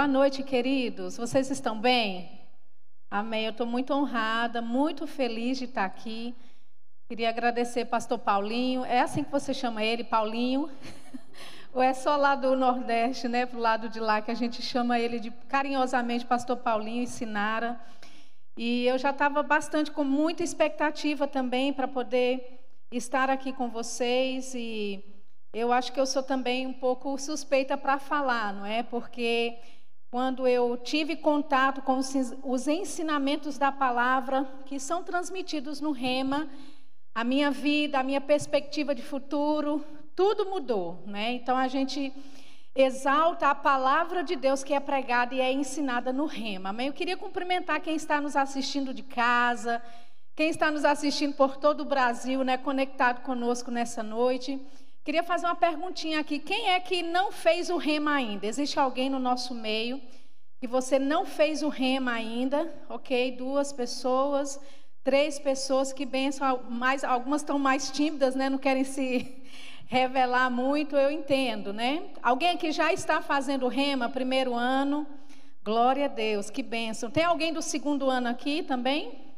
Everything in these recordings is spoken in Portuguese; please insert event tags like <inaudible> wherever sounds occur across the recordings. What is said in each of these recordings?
Boa noite, queridos. Vocês estão bem? Amém. Eu estou muito honrada, muito feliz de estar aqui. Queria agradecer pastor Paulinho. É assim que você chama ele, Paulinho? <laughs> Ou é só lá do Nordeste, né, pro lado de lá que a gente chama ele de carinhosamente pastor Paulinho e Sinara. E eu já estava bastante com muita expectativa também para poder estar aqui com vocês e eu acho que eu sou também um pouco suspeita para falar, não é? Porque quando eu tive contato com os ensinamentos da palavra que são transmitidos no Rema, a minha vida, a minha perspectiva de futuro, tudo mudou, né? Então a gente exalta a palavra de Deus que é pregada e é ensinada no Rema. Amém? Eu queria cumprimentar quem está nos assistindo de casa, quem está nos assistindo por todo o Brasil, né, conectado conosco nessa noite. Queria fazer uma perguntinha aqui. Quem é que não fez o rema ainda? Existe alguém no nosso meio que você não fez o rema ainda? Ok, duas pessoas, três pessoas que benção. Mais, algumas estão mais tímidas, né? Não querem se <laughs> revelar muito. Eu entendo, né? Alguém que já está fazendo rema, primeiro ano? Glória a Deus, que bênção. Tem alguém do segundo ano aqui também?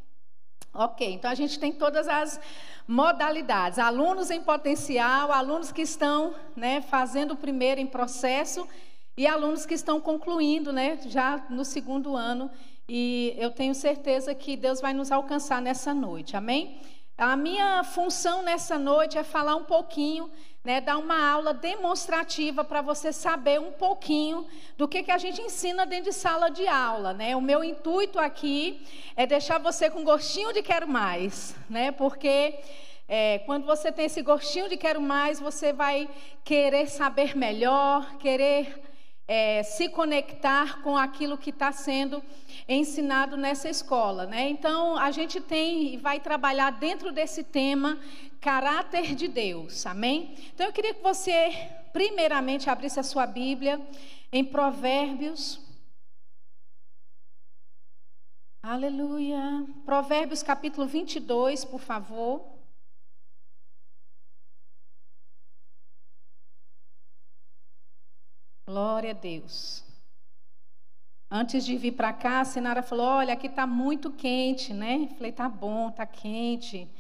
Ok, então a gente tem todas as modalidades: alunos em potencial, alunos que estão né, fazendo o primeiro em processo e alunos que estão concluindo né, já no segundo ano. E eu tenho certeza que Deus vai nos alcançar nessa noite, amém? A minha função nessa noite é falar um pouquinho né, dar uma aula demonstrativa para você saber um pouquinho do que, que a gente ensina dentro de sala de aula. Né? O meu intuito aqui é deixar você com gostinho de quero mais, né? porque é, quando você tem esse gostinho de quero mais, você vai querer saber melhor, querer é, se conectar com aquilo que está sendo ensinado nessa escola. Né? Então, a gente tem e vai trabalhar dentro desse tema caráter de Deus, amém? Então eu queria que você, primeiramente, abrisse a sua Bíblia em Provérbios. Aleluia. Provérbios capítulo 22, por favor. Glória a Deus. Antes de vir para cá, a Sinara falou: Olha, aqui está muito quente, né? Falei: Tá bom, tá quente.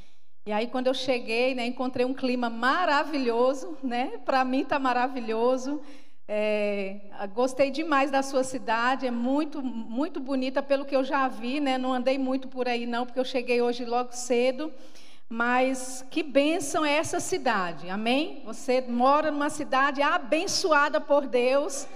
E aí, quando eu cheguei, né, encontrei um clima maravilhoso, né? Para mim está maravilhoso. É, gostei demais da sua cidade, é muito, muito bonita pelo que eu já vi, né? Não andei muito por aí não, porque eu cheguei hoje logo cedo. Mas que bênção é essa cidade, amém? Você mora numa cidade abençoada por Deus,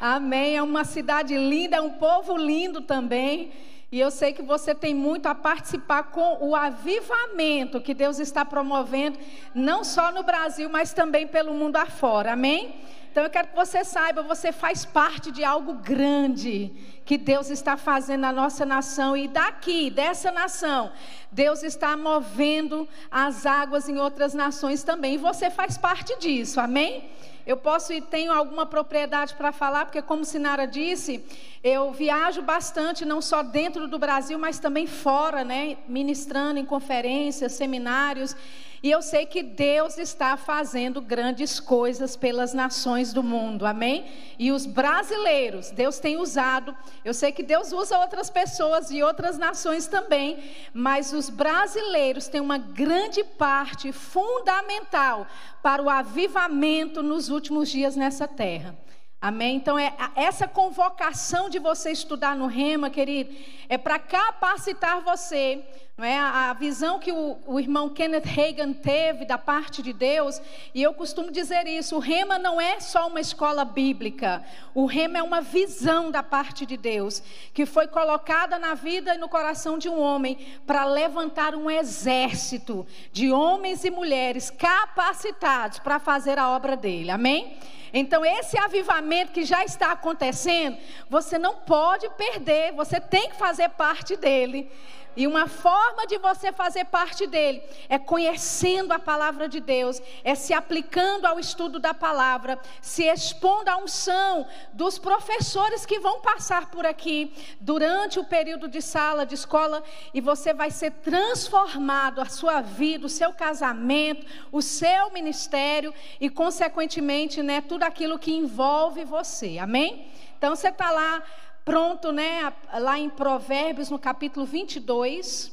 amém? É uma cidade linda, é um povo lindo também. E eu sei que você tem muito a participar com o avivamento que Deus está promovendo, não só no Brasil, mas também pelo mundo afora. Amém? Então eu quero que você saiba, você faz parte de algo grande que Deus está fazendo na nossa nação e daqui, dessa nação, Deus está movendo as águas em outras nações também. E você faz parte disso. Amém? Eu posso e tenho alguma propriedade para falar, porque, como Sinara disse, eu viajo bastante, não só dentro do Brasil, mas também fora, né? Ministrando em conferências, seminários. E eu sei que Deus está fazendo grandes coisas pelas nações do mundo, amém? E os brasileiros, Deus tem usado, eu sei que Deus usa outras pessoas e outras nações também, mas os brasileiros têm uma grande parte fundamental para o avivamento nos últimos dias nessa terra. Amém? Então, é, essa convocação de você estudar no Rema, querido, é para capacitar você não é? A, visão que o, o, irmão Kenneth Reagan teve da parte de Deus, e eu costumo dizer isso: o Rema não é só uma escola bíblica, o Rema é uma visão da parte de Deus, que foi colocada na vida e no coração de um homem para levantar um exército de homens e mulheres capacitados para fazer a obra dele. Amém? Então, esse avivamento que já está acontecendo, você não pode perder, você tem que fazer parte dele. E uma forma de você fazer parte dele é conhecendo a palavra de Deus, é se aplicando ao estudo da palavra, se expondo à unção dos professores que vão passar por aqui durante o período de sala de escola e você vai ser transformado a sua vida, o seu casamento, o seu ministério e consequentemente, né, tudo aquilo que envolve você. Amém? Então você está lá pronto, né? Lá em Provérbios, no capítulo 22.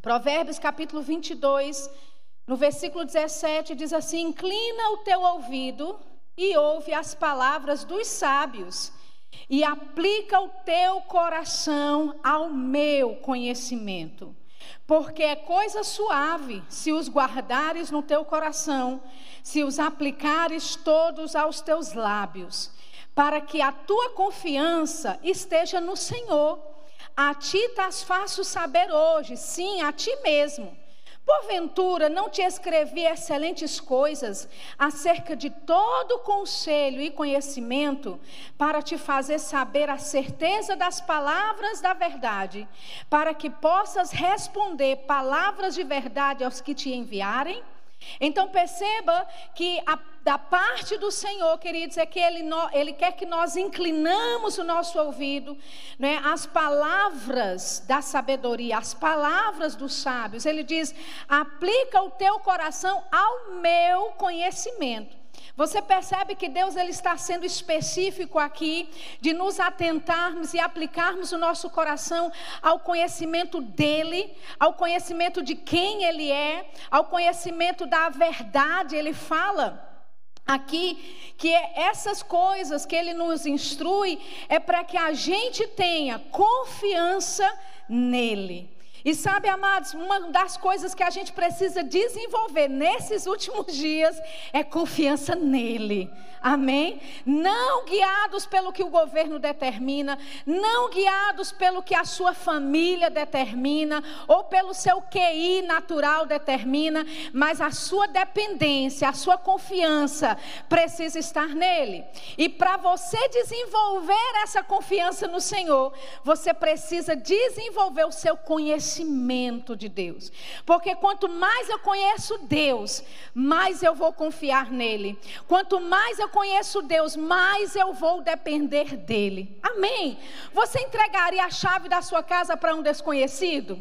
Provérbios, capítulo 22, no versículo 17, diz assim: Inclina o teu ouvido e ouve as palavras dos sábios, e aplica o teu coração ao meu conhecimento. Porque é coisa suave se os guardares no teu coração, se os aplicares todos aos teus lábios para que a tua confiança esteja no Senhor. A ti as faço saber hoje, sim, a ti mesmo. Porventura não te escrevi excelentes coisas acerca de todo conselho e conhecimento, para te fazer saber a certeza das palavras da verdade, para que possas responder palavras de verdade aos que te enviarem? Então perceba que a, da parte do Senhor, queridos, é que ele, ele quer que nós inclinamos o nosso ouvido né, às palavras da sabedoria, às palavras dos sábios. Ele diz: aplica o teu coração ao meu conhecimento. Você percebe que Deus ele está sendo específico aqui de nos atentarmos e aplicarmos o nosso coração ao conhecimento dele, ao conhecimento de quem ele é, ao conhecimento da verdade. Ele fala aqui que essas coisas que ele nos instrui é para que a gente tenha confiança nele. E sabe, amados, uma das coisas que a gente precisa desenvolver nesses últimos dias é confiança nele. Amém? Não guiados pelo que o governo determina, não guiados pelo que a sua família determina, ou pelo seu QI natural determina, mas a sua dependência, a sua confiança precisa estar nele. E para você desenvolver essa confiança no Senhor, você precisa desenvolver o seu conhecimento conhecimento de Deus. Porque quanto mais eu conheço Deus, mais eu vou confiar nele. Quanto mais eu conheço Deus, mais eu vou depender dele. Amém. Você entregaria a chave da sua casa para um desconhecido?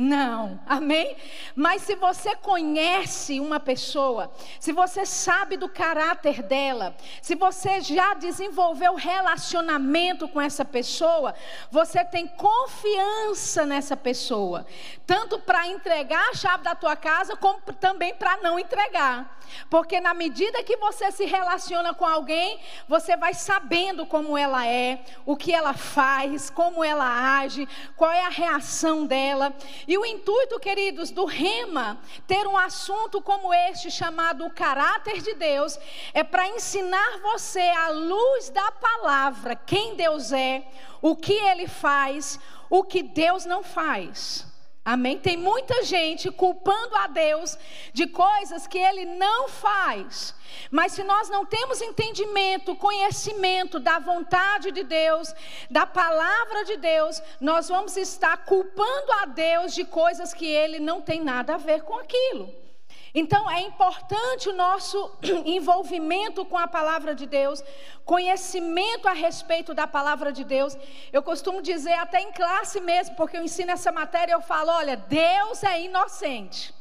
Não, amém? Mas se você conhece uma pessoa, se você sabe do caráter dela, se você já desenvolveu relacionamento com essa pessoa, você tem confiança nessa pessoa, tanto para entregar a chave da tua casa, como também para não entregar. Porque na medida que você se relaciona com alguém, você vai sabendo como ela é, o que ela faz, como ela age, qual é a reação dela. E o intuito, queridos, do rema ter um assunto como este chamado o caráter de Deus é para ensinar você à luz da palavra quem Deus é, o que ele faz, o que Deus não faz. Amém? Tem muita gente culpando a Deus de coisas que Ele não faz. Mas se nós não temos entendimento, conhecimento da vontade de Deus, da palavra de Deus, nós vamos estar culpando a Deus de coisas que Ele não tem nada a ver com aquilo. Então é importante o nosso <clears throat> envolvimento com a palavra de Deus, conhecimento a respeito da palavra de Deus. Eu costumo dizer até em classe mesmo, porque eu ensino essa matéria, eu falo, olha, Deus é inocente.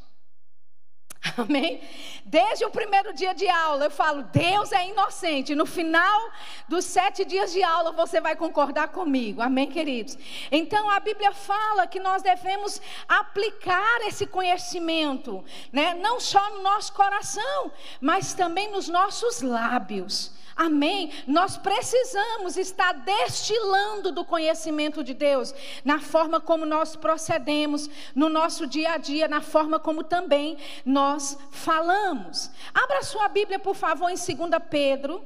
<laughs> Amém? Desde o primeiro dia de aula eu falo, Deus é inocente. No final dos sete dias de aula você vai concordar comigo. Amém, queridos? Então a Bíblia fala que nós devemos aplicar esse conhecimento, né? não só no nosso coração, mas também nos nossos lábios. Amém? Nós precisamos estar destilando do conhecimento de Deus na forma como nós procedemos, no nosso dia a dia, na forma como também nós falamos. Abra sua Bíblia, por favor, em 2 Pedro.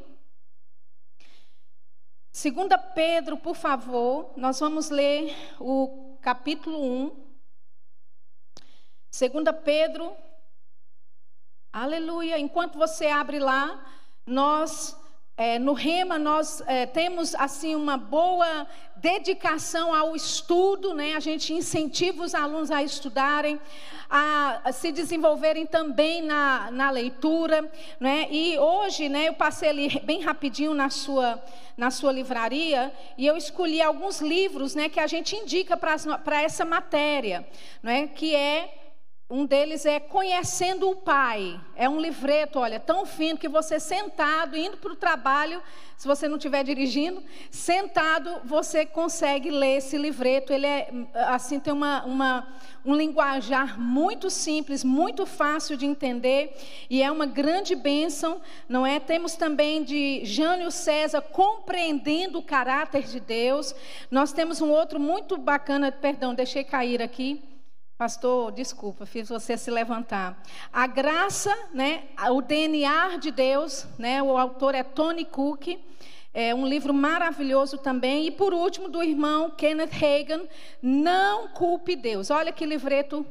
2 Pedro, por favor, nós vamos ler o capítulo 1. 2 Pedro, aleluia. Enquanto você abre lá, nós é, no Rema nós é, temos assim uma boa dedicação ao estudo, né? A gente incentiva os alunos a estudarem, a, a se desenvolverem também na, na leitura, né? E hoje, né? Eu passei ali bem rapidinho na sua na sua livraria e eu escolhi alguns livros, né? Que a gente indica para essa matéria, né? Que é um deles é Conhecendo o Pai. É um livreto, olha, tão fino que você sentado, indo para o trabalho, se você não estiver dirigindo, sentado, você consegue ler esse livreto. Ele é, assim, tem uma, uma, um linguajar muito simples, muito fácil de entender e é uma grande bênção, não é? Temos também de Jânio César, Compreendendo o Caráter de Deus. Nós temos um outro muito bacana, perdão, deixei cair aqui Pastor, desculpa, fiz você se levantar. A graça, né, o DNA de Deus, né, o autor é Tony Cook, é um livro maravilhoso também. E por último, do irmão Kenneth Hagan, Não Culpe Deus. Olha que livreto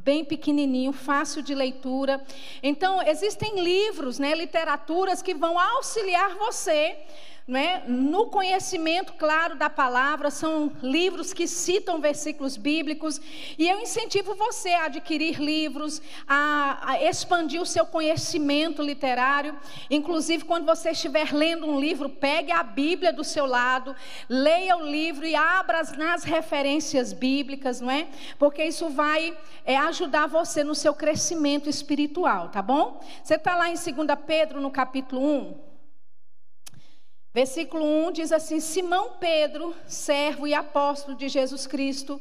bem pequenininho, fácil de leitura. Então, existem livros, né, literaturas que vão auxiliar você é? no conhecimento claro da palavra, são livros que citam versículos bíblicos, e eu incentivo você a adquirir livros, a, a, expandir o seu conhecimento literário. Inclusive, quando você estiver lendo um livro, pegue a Bíblia do seu lado, leia o livro e abra nas referências bíblicas, não é? Porque isso vai é, ajudar você no seu crescimento espiritual, tá bom? Você está lá em 2 Pedro, no capítulo 1. Versículo 1 diz assim: Simão Pedro, servo e apóstolo de Jesus Cristo,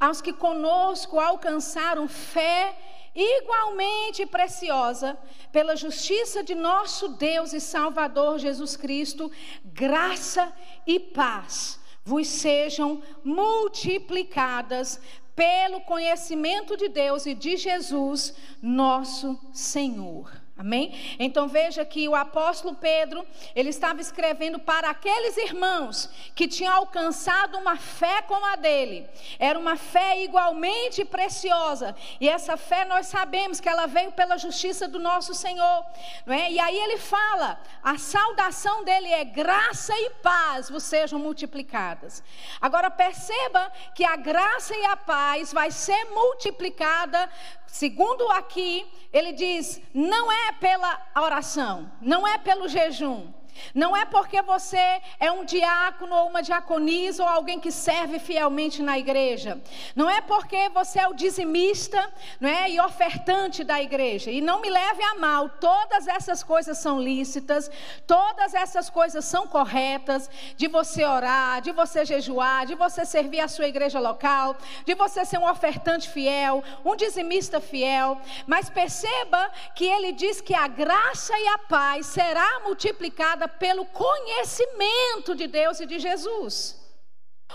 aos que conosco alcançaram fé igualmente preciosa, pela justiça de nosso Deus e Salvador Jesus Cristo, graça e paz vos sejam multiplicadas pelo conhecimento de Deus e de Jesus, nosso Senhor. Amém? Então veja que o apóstolo Pedro, ele estava escrevendo para aqueles irmãos que tinham alcançado uma fé como a dele. Era uma fé igualmente preciosa. E essa fé nós sabemos que ela veio pela justiça do nosso Senhor. Não é? E aí ele fala: a saudação dele é graça e paz vos sejam multiplicadas. Agora perceba que a graça e a paz vai ser multiplicada Segundo aqui, ele diz: não é pela oração, não é pelo jejum, não é porque você é um diácono ou uma diaconisa ou alguém que serve fielmente na igreja. Não é porque você é o dizimista não é, e ofertante da igreja. E não me leve a mal, todas essas coisas são lícitas, todas essas coisas são corretas, de você orar, de você jejuar, de você servir a sua igreja local, de você ser um ofertante fiel, um dizimista fiel. Mas perceba que ele diz que a graça e a paz será multiplicada pelo conhecimento de Deus e de Jesus.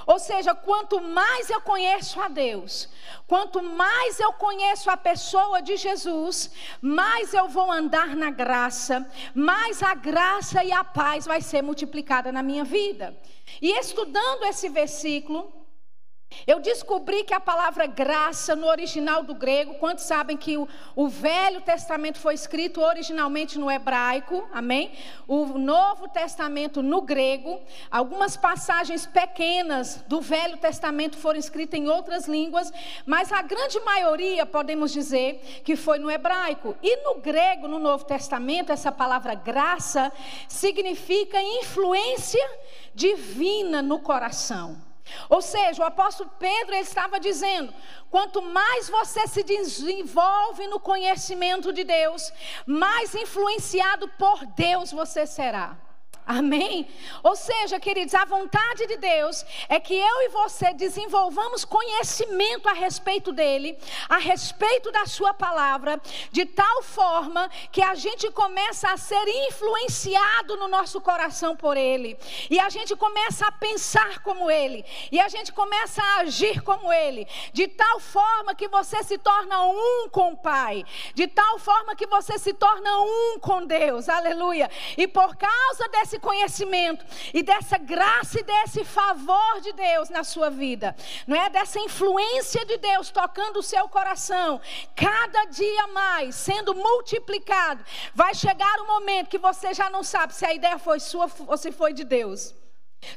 Ou seja, quanto mais eu conheço a Deus, quanto mais eu conheço a pessoa de Jesus, mais eu vou andar na graça, mais a graça e a paz vai ser multiplicada na minha vida. E estudando esse versículo, eu descobri que a palavra graça no original do grego, quantos sabem que o, o, Velho Testamento foi escrito originalmente no hebraico, amém? O Novo Testamento no grego, algumas passagens pequenas do Velho Testamento foram escritas em outras línguas, mas a grande maioria, podemos dizer, que foi no hebraico. E no grego, no Novo Testamento, essa palavra graça significa influência divina no coração. Ou seja, o apóstolo Pedro estava dizendo: quanto mais você se desenvolve no conhecimento de Deus, mais influenciado por Deus você será. Amém? Ou seja, queridos, a vontade de Deus é que eu e você desenvolvamos conhecimento a respeito dele, a respeito da sua palavra, de tal forma que a gente começa a ser influenciado no nosso coração por ele, e a gente começa a pensar como ele, e a gente começa a agir como ele, de tal forma que você se torna um com o Pai, de tal forma que você se torna um com Deus. Aleluia. E por causa desse desse conhecimento e dessa graça e desse favor de Deus na sua vida, não é? Dessa influência de Deus tocando o seu coração, cada dia mais sendo multiplicado, vai chegar o um momento que você já não sabe se a ideia foi sua ou se foi de Deus.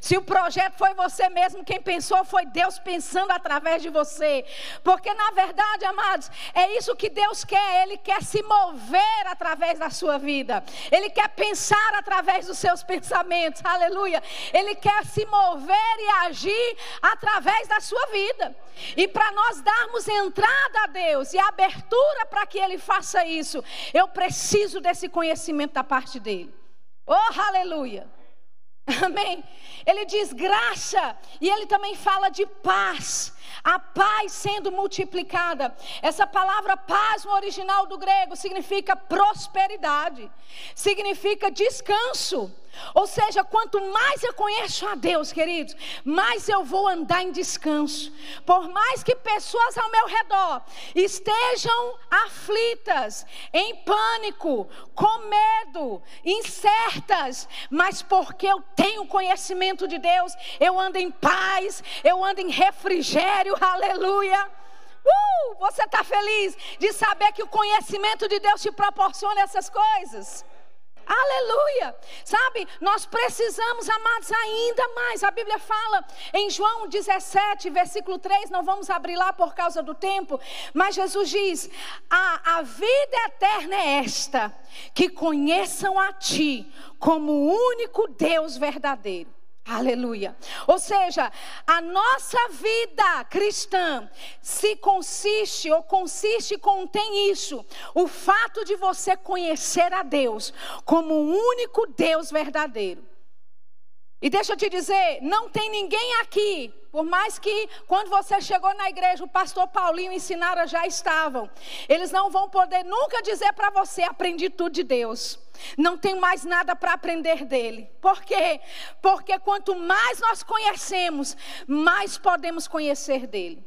Se o projeto foi você mesmo quem pensou, foi Deus pensando através de você. Porque na verdade, amados, é isso que Deus quer. Ele quer se mover através da sua vida. Ele quer pensar através dos seus pensamentos. Aleluia. Ele quer se mover e agir através da sua vida. E para nós darmos entrada a Deus e abertura para que Ele faça isso, eu preciso desse conhecimento da parte dele. Oh, aleluia. Amém? Ele diz graça e ele também fala de paz. A paz sendo multiplicada. Essa palavra paz no original do grego significa prosperidade, significa descanso. Ou seja, quanto mais eu conheço a Deus, queridos, mais eu vou andar em descanso. Por mais que pessoas ao meu redor estejam aflitas, em pânico, com medo, incertas, mas porque eu tenho conhecimento de Deus, eu ando em paz, eu ando em refrigério, aleluia. Uh, você está feliz de saber que o conhecimento de Deus te proporciona essas coisas? Aleluia! Sabe, nós precisamos, amados, ainda mais. A Bíblia fala em João 17, versículo 3, não vamos abrir lá por causa do tempo, mas Jesus diz: A, a vida eterna é esta, que conheçam a Ti como o único Deus verdadeiro Aleluia. Ou seja, a nossa vida cristã se consiste ou consiste contém isso, o fato de você conhecer a Deus como o único Deus verdadeiro. E deixa eu te dizer, não tem ninguém aqui, por mais que quando você chegou na igreja, o pastor Paulinho e Sinara já estavam, eles não vão poder nunca dizer para você, aprendi tudo de Deus. Não tem mais nada para aprender dele. Por quê? Porque quanto mais nós conhecemos, mais podemos conhecer dele.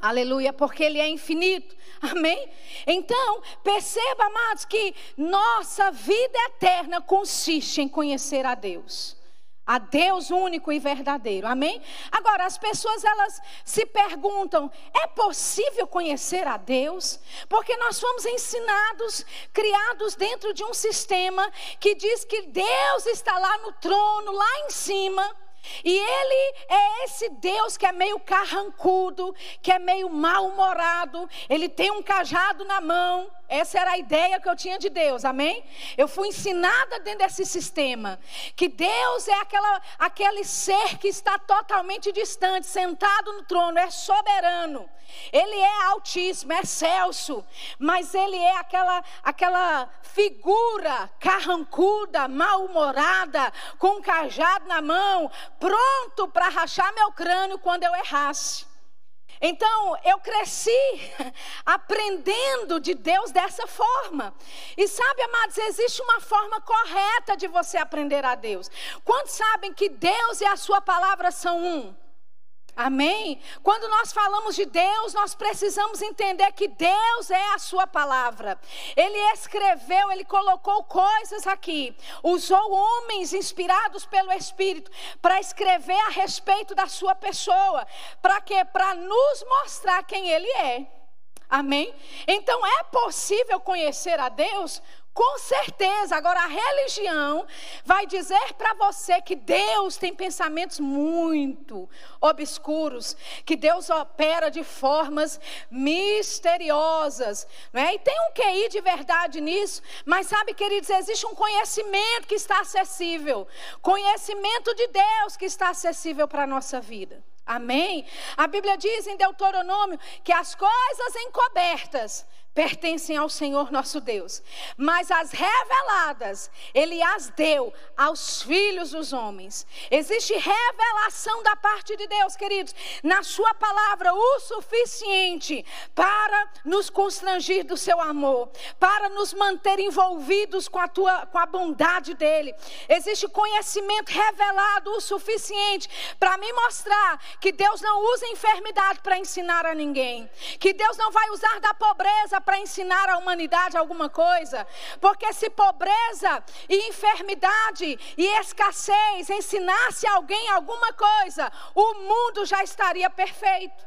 Aleluia, porque ele é infinito. Amém? Então, perceba, amados, que nossa vida eterna consiste em conhecer a Deus a Deus único e verdadeiro. Amém? Agora, as pessoas elas se perguntam: é possível conhecer a Deus? Porque nós fomos ensinados, criados dentro de um sistema que diz que Deus está lá no trono, lá em cima. E ele é esse Deus que é meio carrancudo, que é meio mal-humorado, ele tem um cajado na mão. Essa era a ideia que eu tinha de Deus, amém? Eu fui ensinada dentro desse sistema que Deus é aquela, aquele ser que está totalmente distante, sentado no trono, é soberano. Ele é altíssimo, é excelso, mas ele é aquela, aquela figura carrancuda, mal-humorada, com um cajado na mão, pronto para rachar meu crânio quando eu errasse. Então, eu cresci <laughs> aprendendo de Deus dessa forma. E sabe, amados, existe uma forma correta de você aprender a Deus. Quantos sabem que Deus e a Sua palavra são um? Amém? Quando nós falamos de Deus, nós precisamos entender que Deus é a Sua palavra. Ele escreveu, Ele colocou coisas aqui, usou homens inspirados pelo Espírito para escrever a respeito da Sua pessoa. Para quê? Para nos mostrar quem Ele é. Amém? Então é possível conhecer a Deus com certeza, agora a religião vai dizer para você que Deus tem pensamentos muito obscuros, que Deus opera de formas misteriosas, não é? E tem um QI de verdade nisso, mas sabe, queridos, existe um conhecimento que está acessível, conhecimento de Deus que está acessível para a nossa vida. Amém? A Bíblia diz em Deuteronômio que as coisas encobertas pertencem ao Senhor nosso Deus, mas as reveladas, Ele as deu aos filhos dos homens. Existe revelação da parte de Deus, queridos, na Sua palavra, o suficiente para nos constrangir do Seu amor, para nos manter envolvidos com a, tua, com a bondade dEle. Existe conhecimento revelado o suficiente para me mostrar que Deus não usa enfermidade para ensinar a ninguém, que Deus não vai usar da pobreza para ensinar à humanidade alguma coisa. Porque se pobreza e enfermidade e escassez ensinasse alguém alguma coisa, o mundo já estaria perfeito.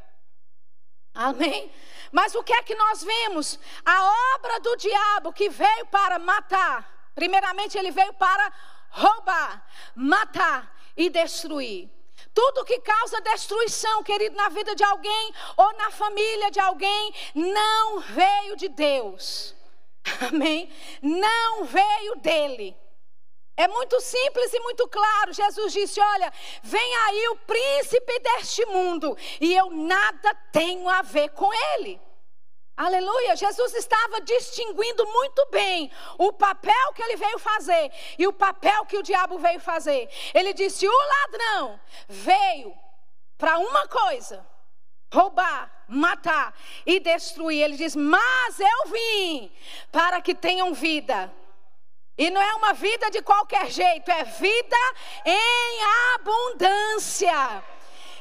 Amém? Mas o que é que nós vemos? A obra do diabo que veio para matar. Primeiramente, ele veio para roubar, matar e destruir. Tudo que causa destruição, querido, na vida de alguém ou na família de alguém, não veio de Deus. <laughs> Amém? Não veio dele. É muito simples e muito claro. Jesus disse: Olha, vem aí o príncipe deste mundo, e eu nada tenho a ver com ele. Aleluia! Jesus estava distinguindo muito bem o papel que ele veio fazer e o papel que o diabo veio fazer. Ele disse: O ladrão veio para uma coisa: roubar, matar e destruir. Ele diz: Mas eu vim para que tenham vida. E não é uma vida de qualquer jeito, é vida em abundância.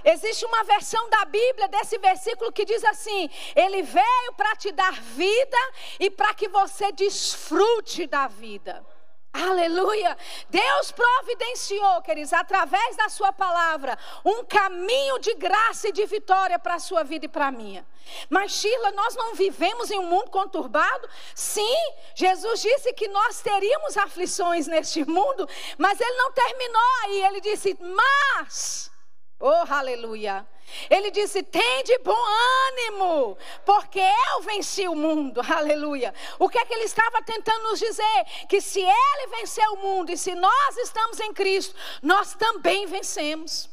Existe uma versão da Bíblia desse versículo que diz assim: Ele veio para te dar vida e para que você desfrute da vida. Aleluia! Deus providenciou, queridos, através da Sua palavra, um caminho de graça e de vitória para a sua vida e para a minha. Mas, Sheila, nós não vivemos em um mundo conturbado? Sim, Jesus disse que nós teríamos aflições neste mundo, mas Ele não terminou aí. Ele disse, mas Oh, aleluia. Ele disse: tem de bom ânimo, porque eu venci o mundo. <laughs> Aleluia. O que é que ele estava tentando nos dizer? Que se ele venceu o mundo e se nós estamos em Cristo, nós também vencemos.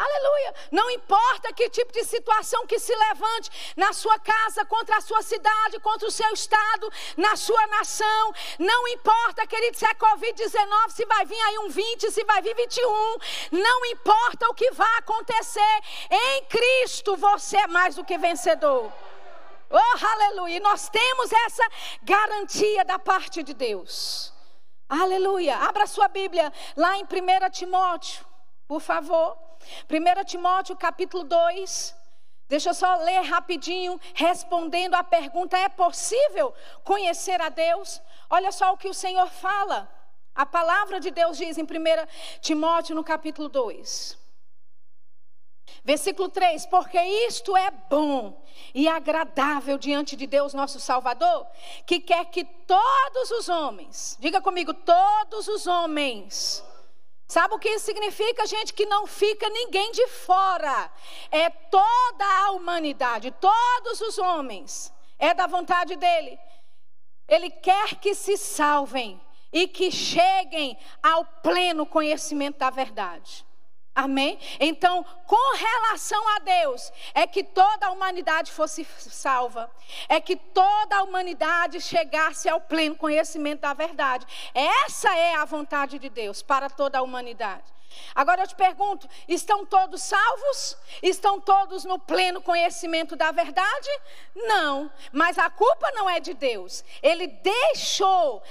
Aleluia. Não importa que tipo de situação que se levante na sua casa, contra a sua cidade, contra o seu estado, na sua nação. Não importa, querido, se é Covid-19, se vai vir aí um 20, se vai vir 21. Não importa o que vai acontecer. Em Cristo você é mais do que vencedor. Oh, aleluia. E nós temos essa garantia da parte de Deus. Aleluia. Abra sua Bíblia lá em 1 Timóteo, por favor. 1 Timóteo capítulo 2. Deixa eu só ler rapidinho, respondendo à pergunta: é possível conhecer a Deus? Olha só o que o Senhor fala. A palavra de Deus diz em 1 Timóteo, no capítulo 2. Versículo 3: Porque isto é bom e agradável diante de Deus, nosso Salvador, que quer que todos os homens, diga comigo, todos os homens, Sabe o que isso significa, gente? Que não fica ninguém de fora. É toda a humanidade, todos os homens. É da vontade dele. Ele quer que se salvem e que cheguem ao pleno conhecimento da verdade. Amém? Então, com relação a Deus, é que toda a humanidade fosse salva, é que toda a humanidade chegasse ao pleno conhecimento da verdade. Essa é a vontade de Deus para toda a humanidade. Agora eu te pergunto: estão todos salvos? Estão todos no pleno conhecimento da verdade? Não, mas a culpa não é de Deus. Ele deixou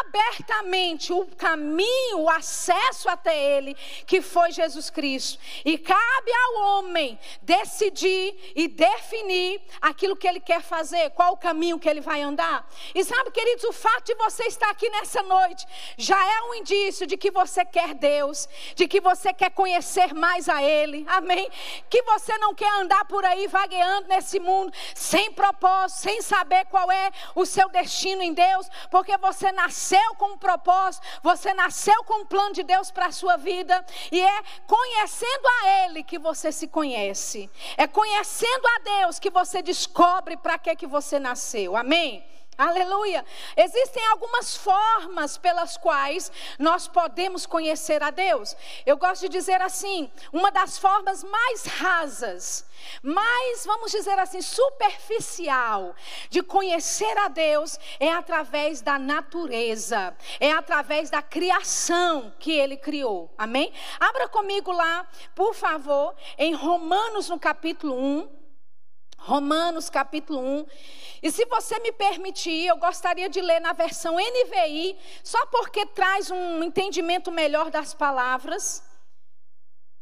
abertamente o caminho, o acesso até Ele, que foi Jesus Cristo. E cabe ao homem decidir e definir aquilo que ele quer fazer, qual o caminho que ele vai andar. E sabe, queridos, o fato de você estar aqui nessa noite já é um indício de que você quer Deus, de de que você quer conhecer mais a Ele, amém? Que você não quer andar por aí vagueando nesse mundo sem propósito, sem saber qual é o seu destino em Deus, porque você nasceu com um propósito, você nasceu com um plano de Deus para a sua vida, e é conhecendo a Ele que você se conhece, é conhecendo a Deus que você descobre para que, que você nasceu, amém? Aleluia. Existem algumas formas pelas quais nós podemos conhecer a Deus. Eu gosto de dizer assim, uma das formas mais rasas, mais, vamos dizer assim, superficial de conhecer a Deus é através da natureza, é através da criação que ele criou. Amém? Abra comigo lá, por favor, em Romanos no capítulo 1. Romanos capítulo 1. E se você me permitir, eu gostaria de ler na versão NVI, só porque traz um entendimento melhor das palavras.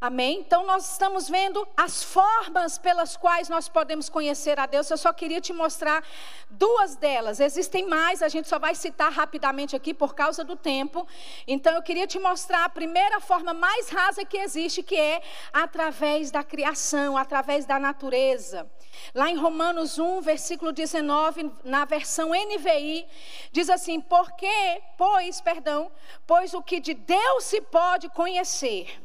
Amém? Então nós estamos vendo as formas pelas quais nós podemos conhecer a Deus. Eu só queria te mostrar duas delas. Existem mais, a gente só vai citar rapidamente aqui por causa do tempo. Então eu queria te mostrar a primeira forma mais rasa que existe, que é através da criação, através da natureza. Lá em Romanos 1, versículo 19, na versão NVI, diz assim: "Porque, pois, perdão, pois o que de Deus se pode conhecer,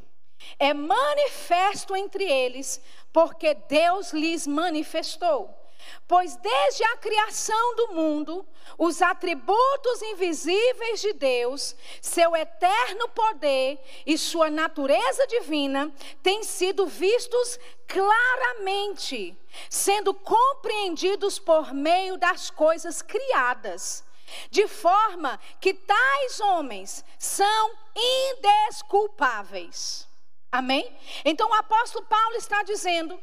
é manifesto entre eles, porque Deus lhes manifestou. Pois desde a criação do mundo, os atributos invisíveis de Deus, seu eterno poder e sua natureza divina têm sido vistos claramente, sendo compreendidos por meio das coisas criadas, de forma que tais homens são indesculpáveis. Amém? Então o apóstolo Paulo está dizendo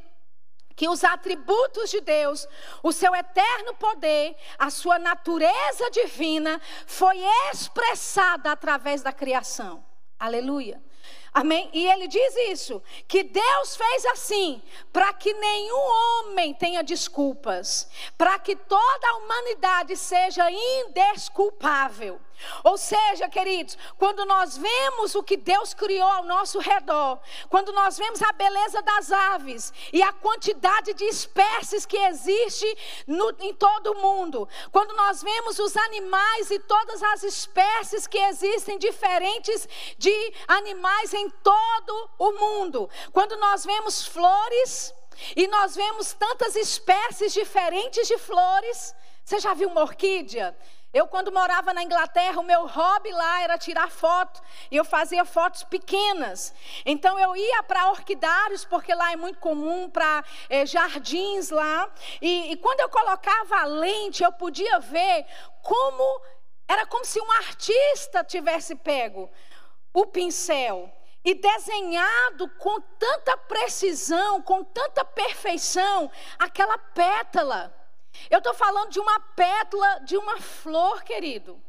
que os atributos de Deus, o seu eterno poder, a sua natureza divina foi expressada através da criação. Aleluia. Amém? E ele diz isso: que Deus fez assim, para que nenhum homem tenha desculpas, para que toda a humanidade seja indesculpável. Ou seja, queridos, quando nós vemos o que Deus criou ao nosso redor, quando nós vemos a beleza das aves e a quantidade de espécies que existe no, em todo o mundo, quando nós vemos os animais e todas as espécies que existem diferentes de animais em todo o mundo, quando nós vemos flores e nós vemos tantas espécies diferentes de flores, você já viu uma orquídea? Eu, quando morava na Inglaterra, o meu hobby lá era tirar foto. E eu fazia fotos pequenas. Então, eu ia para orquidários, porque lá é muito comum, para é, jardins lá. E, e quando eu colocava a lente, eu podia ver como. Era como se um artista tivesse pego o pincel e desenhado com tanta precisão, com tanta perfeição, aquela pétala. Eu estou falando de uma pétala de uma flor, querido.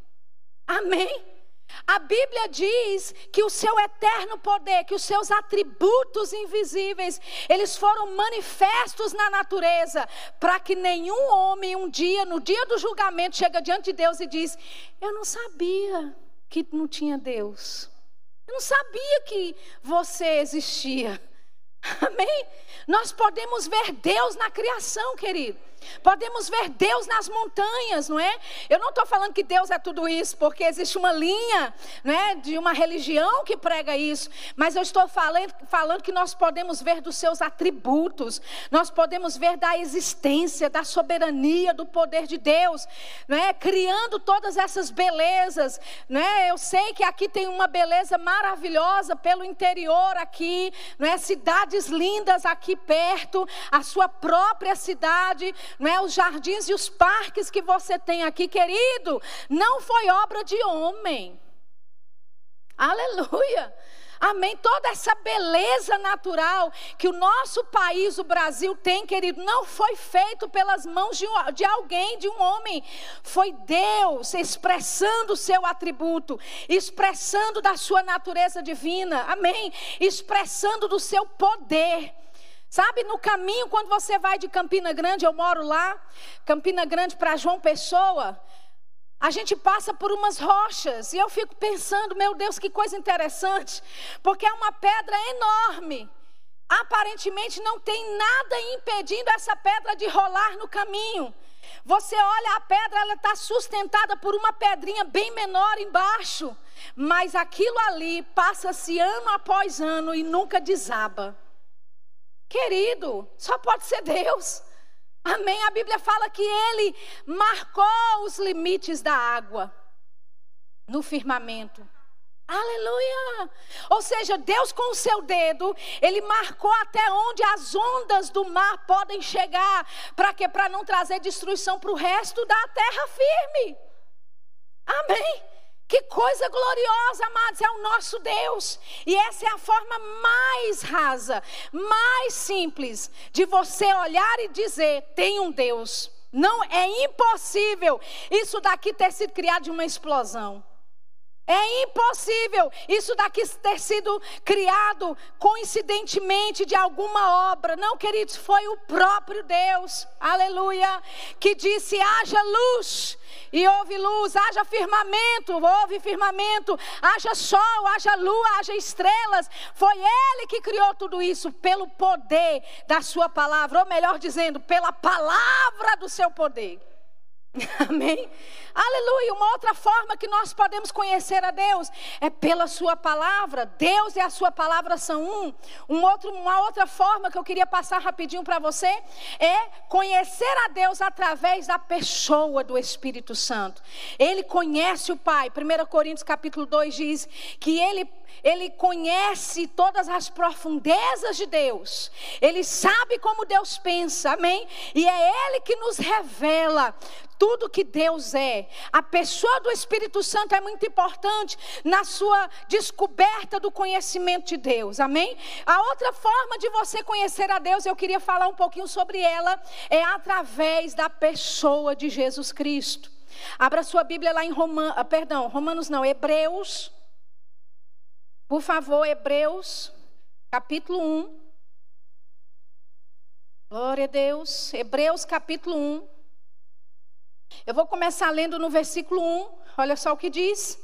Amém? A Bíblia diz que o seu eterno poder, que os seus atributos invisíveis, eles foram manifestos na natureza, para que nenhum homem um dia, no dia do julgamento, chega diante de Deus e diz: "Eu não sabia que não tinha Deus. Eu não sabia que você existia." <laughs> Amém? Nós podemos ver Deus na criação, querido. Podemos ver Deus nas montanhas, não é? Eu não estou falando que Deus é tudo isso, porque existe uma linha é, de uma religião que prega isso, mas eu estou falando, falando que nós podemos ver dos seus atributos, nós podemos ver da existência, da soberania, do poder de Deus, não é? criando todas essas belezas. Não é? Eu sei que aqui tem uma beleza maravilhosa pelo interior aqui, não é? cidades lindas aqui perto, a sua própria cidade não é? Os jardins e os parques que você tem aqui, querido, não foi obra de homem. Aleluia. Amém. Toda essa beleza natural que o nosso país, o Brasil, tem, querido, não foi feito pelas mãos de, de alguém, de um homem. Foi Deus expressando o seu atributo, expressando da sua natureza divina. Amém. Expressando do seu poder. Sabe, no caminho, quando você vai de Campina Grande, eu moro lá, Campina Grande para João Pessoa, a gente passa por umas rochas e eu fico pensando, meu Deus, que coisa interessante, porque é uma pedra enorme. Aparentemente não tem nada impedindo essa pedra de rolar no caminho. Você olha a pedra, ela está sustentada por uma pedrinha bem menor embaixo, mas aquilo ali passa-se ano após ano e nunca desaba. Querido, só pode ser Deus. Amém? A Bíblia fala que ele marcou os limites da água no firmamento. Aleluia! Ou seja, Deus com o seu dedo, ele marcou até onde as ondas do mar podem chegar, para que para não trazer destruição para o resto da terra firme. Amém. Que coisa gloriosa, amados, é o nosso Deus. E essa é a forma mais rasa, mais simples de você olhar e dizer: tem um Deus. Não é impossível isso daqui ter sido criado de uma explosão. É impossível isso daqui ter sido criado coincidentemente de alguma obra. Não, queridos, foi o próprio Deus, aleluia, que disse: haja luz. E houve luz, haja firmamento, houve firmamento, haja sol, haja lua, haja estrelas. Foi Ele que criou tudo isso pelo poder da Sua palavra, ou melhor dizendo, pela palavra do seu poder. <laughs> Amém? Aleluia. Uma outra forma que nós podemos conhecer a Deus é pela Sua palavra. Deus e a Sua palavra são um. um outro, uma outra forma que eu queria passar rapidinho para você é conhecer a Deus através da pessoa do Espírito Santo. Ele conhece o Pai. 1 Coríntios capítulo 2 diz que ele ele conhece todas as profundezas de Deus, ele sabe como Deus pensa, amém? E é Ele que nos revela tudo que Deus é. A pessoa do Espírito Santo é muito importante na sua descoberta do conhecimento de Deus, amém? A outra forma de você conhecer a Deus, eu queria falar um pouquinho sobre ela, é através da pessoa de Jesus Cristo. Abra sua Bíblia lá em Romanos, ah, perdão, Romanos não, Hebreus. Por favor, Hebreus, capítulo 1. Glória a Deus. Hebreus, capítulo 1. Eu vou começar lendo no versículo 1, olha só o que diz.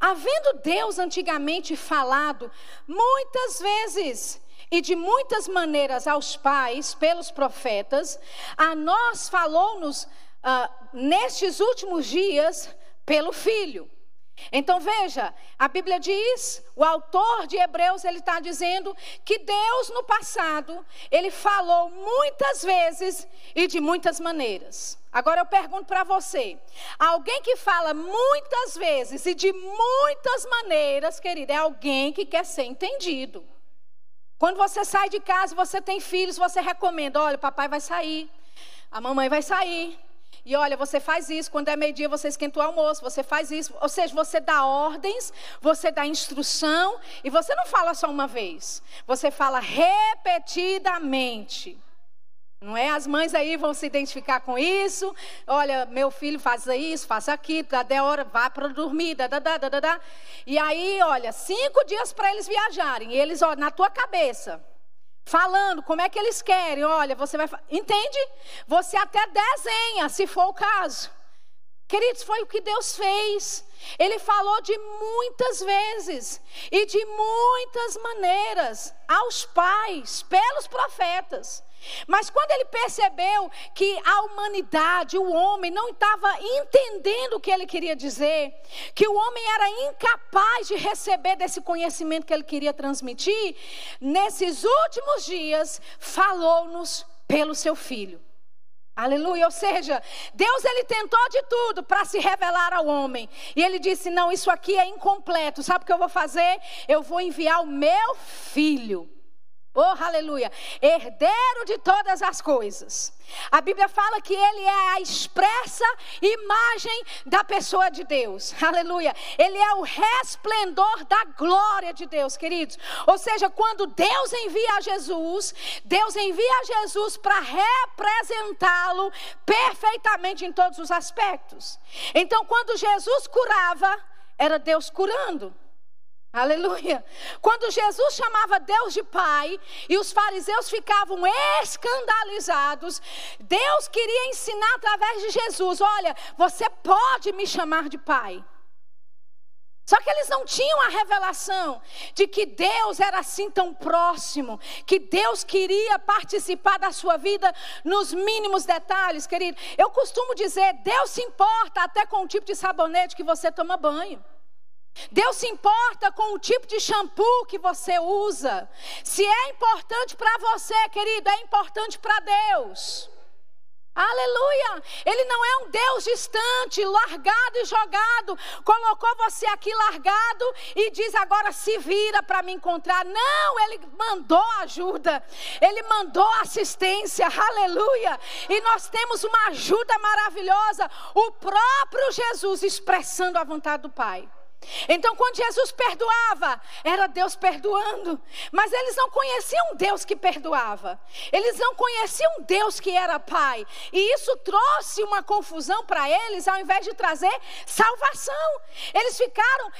Havendo Deus antigamente falado muitas vezes e de muitas maneiras aos pais pelos profetas, a nós falou-nos uh, nestes últimos dias pelo Filho então veja, a Bíblia diz, o autor de Hebreus ele está dizendo que Deus no passado ele falou muitas vezes e de muitas maneiras. Agora eu pergunto para você: alguém que fala muitas vezes e de muitas maneiras, querido, é alguém que quer ser entendido. Quando você sai de casa, você tem filhos, você recomenda: olha, o papai vai sair, a mamãe vai sair, e olha, você faz isso, quando é meio-dia você esquenta o almoço, você faz isso. Ou seja, você dá ordens, você dá instrução, e você não fala só uma vez, você fala repetidamente. Não é? As mães aí vão se identificar com isso. Olha, meu filho faz isso, faz aquilo, até hora, vá para dormir, da, da, da, da. E aí, olha, cinco dias para eles viajarem. E eles, ó, na tua cabeça, falando como é que eles querem. Olha, você vai. Entende? Você até desenha, se for o caso. Queridos, foi o que Deus fez. Ele falou de muitas vezes e de muitas maneiras aos pais, pelos profetas. Mas quando ele percebeu que a humanidade, o homem, não estava entendendo o que ele queria dizer, que o homem era incapaz de receber desse conhecimento que ele queria transmitir, nesses últimos dias, falou-nos pelo seu filho. Aleluia, ou seja, Deus ele tentou de tudo para se revelar ao homem. E ele disse: "Não, isso aqui é incompleto. Sabe o que eu vou fazer? Eu vou enviar o meu filho Oh, aleluia! Herdeiro de todas as coisas. A Bíblia fala que ele é a expressa imagem da pessoa de Deus. <laughs> Aleluia! Ele é o resplendor da glória de Deus, queridos. Ou seja, quando Deus envia Jesus, Deus envia Jesus para representá-lo perfeitamente em todos os aspectos. Então, quando Jesus curava, era Deus curando. Aleluia. Quando Jesus chamava Deus de Pai e os fariseus ficavam escandalizados, Deus queria ensinar através de Jesus: olha, você pode me chamar de Pai. Só que eles não tinham a revelação de que Deus era assim tão próximo, que Deus queria participar da sua vida nos mínimos detalhes, querido. Eu costumo dizer: Deus se importa até com o tipo de sabonete que você toma banho. Deus se importa com o tipo de shampoo que você usa. Se é importante para você, querido, é importante para Deus. Aleluia! Ele não é um Deus distante, largado e jogado. Colocou você aqui largado e diz agora se vira para me encontrar. Não, ele mandou ajuda. Ele mandou assistência. Aleluia! E nós temos uma ajuda maravilhosa, o próprio Jesus expressando a vontade do Pai. Então, quando Jesus perdoava, era Deus perdoando. Mas eles não conheciam Deus que perdoava. Eles não conheciam Deus que era Pai. E isso trouxe uma confusão para eles, ao invés de trazer salvação. Eles ficaram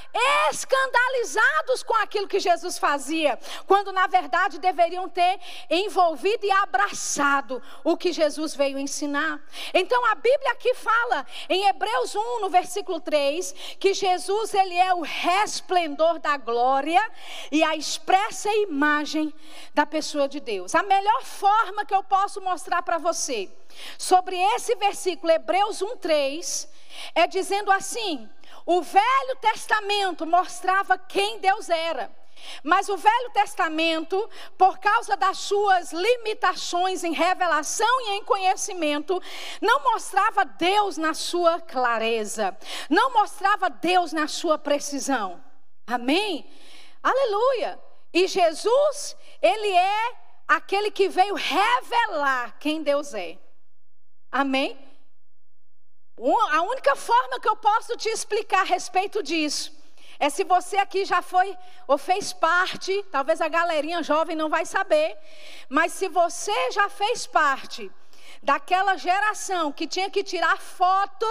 escandalizados com aquilo que Jesus fazia, quando na verdade deveriam ter envolvido e abraçado o que Jesus veio ensinar. Então, a Bíblia aqui fala, em Hebreus 1, no versículo 3, que Jesus, ele ele é o resplendor da glória e a expressa imagem da pessoa de Deus. A melhor forma que eu posso mostrar para você sobre esse versículo, Hebreus 1,3, é dizendo assim: o Velho Testamento mostrava quem Deus era. Mas o Velho Testamento, por causa das suas limitações em revelação e em conhecimento, não mostrava Deus na sua clareza, não mostrava Deus na sua precisão. Amém? Aleluia! E Jesus, ele é aquele que veio revelar quem Deus é. Amém? A única forma que eu posso te explicar a respeito disso é se você aqui já foi ou fez parte, talvez a galerinha jovem não vai saber, mas se você já fez parte daquela geração que tinha que tirar foto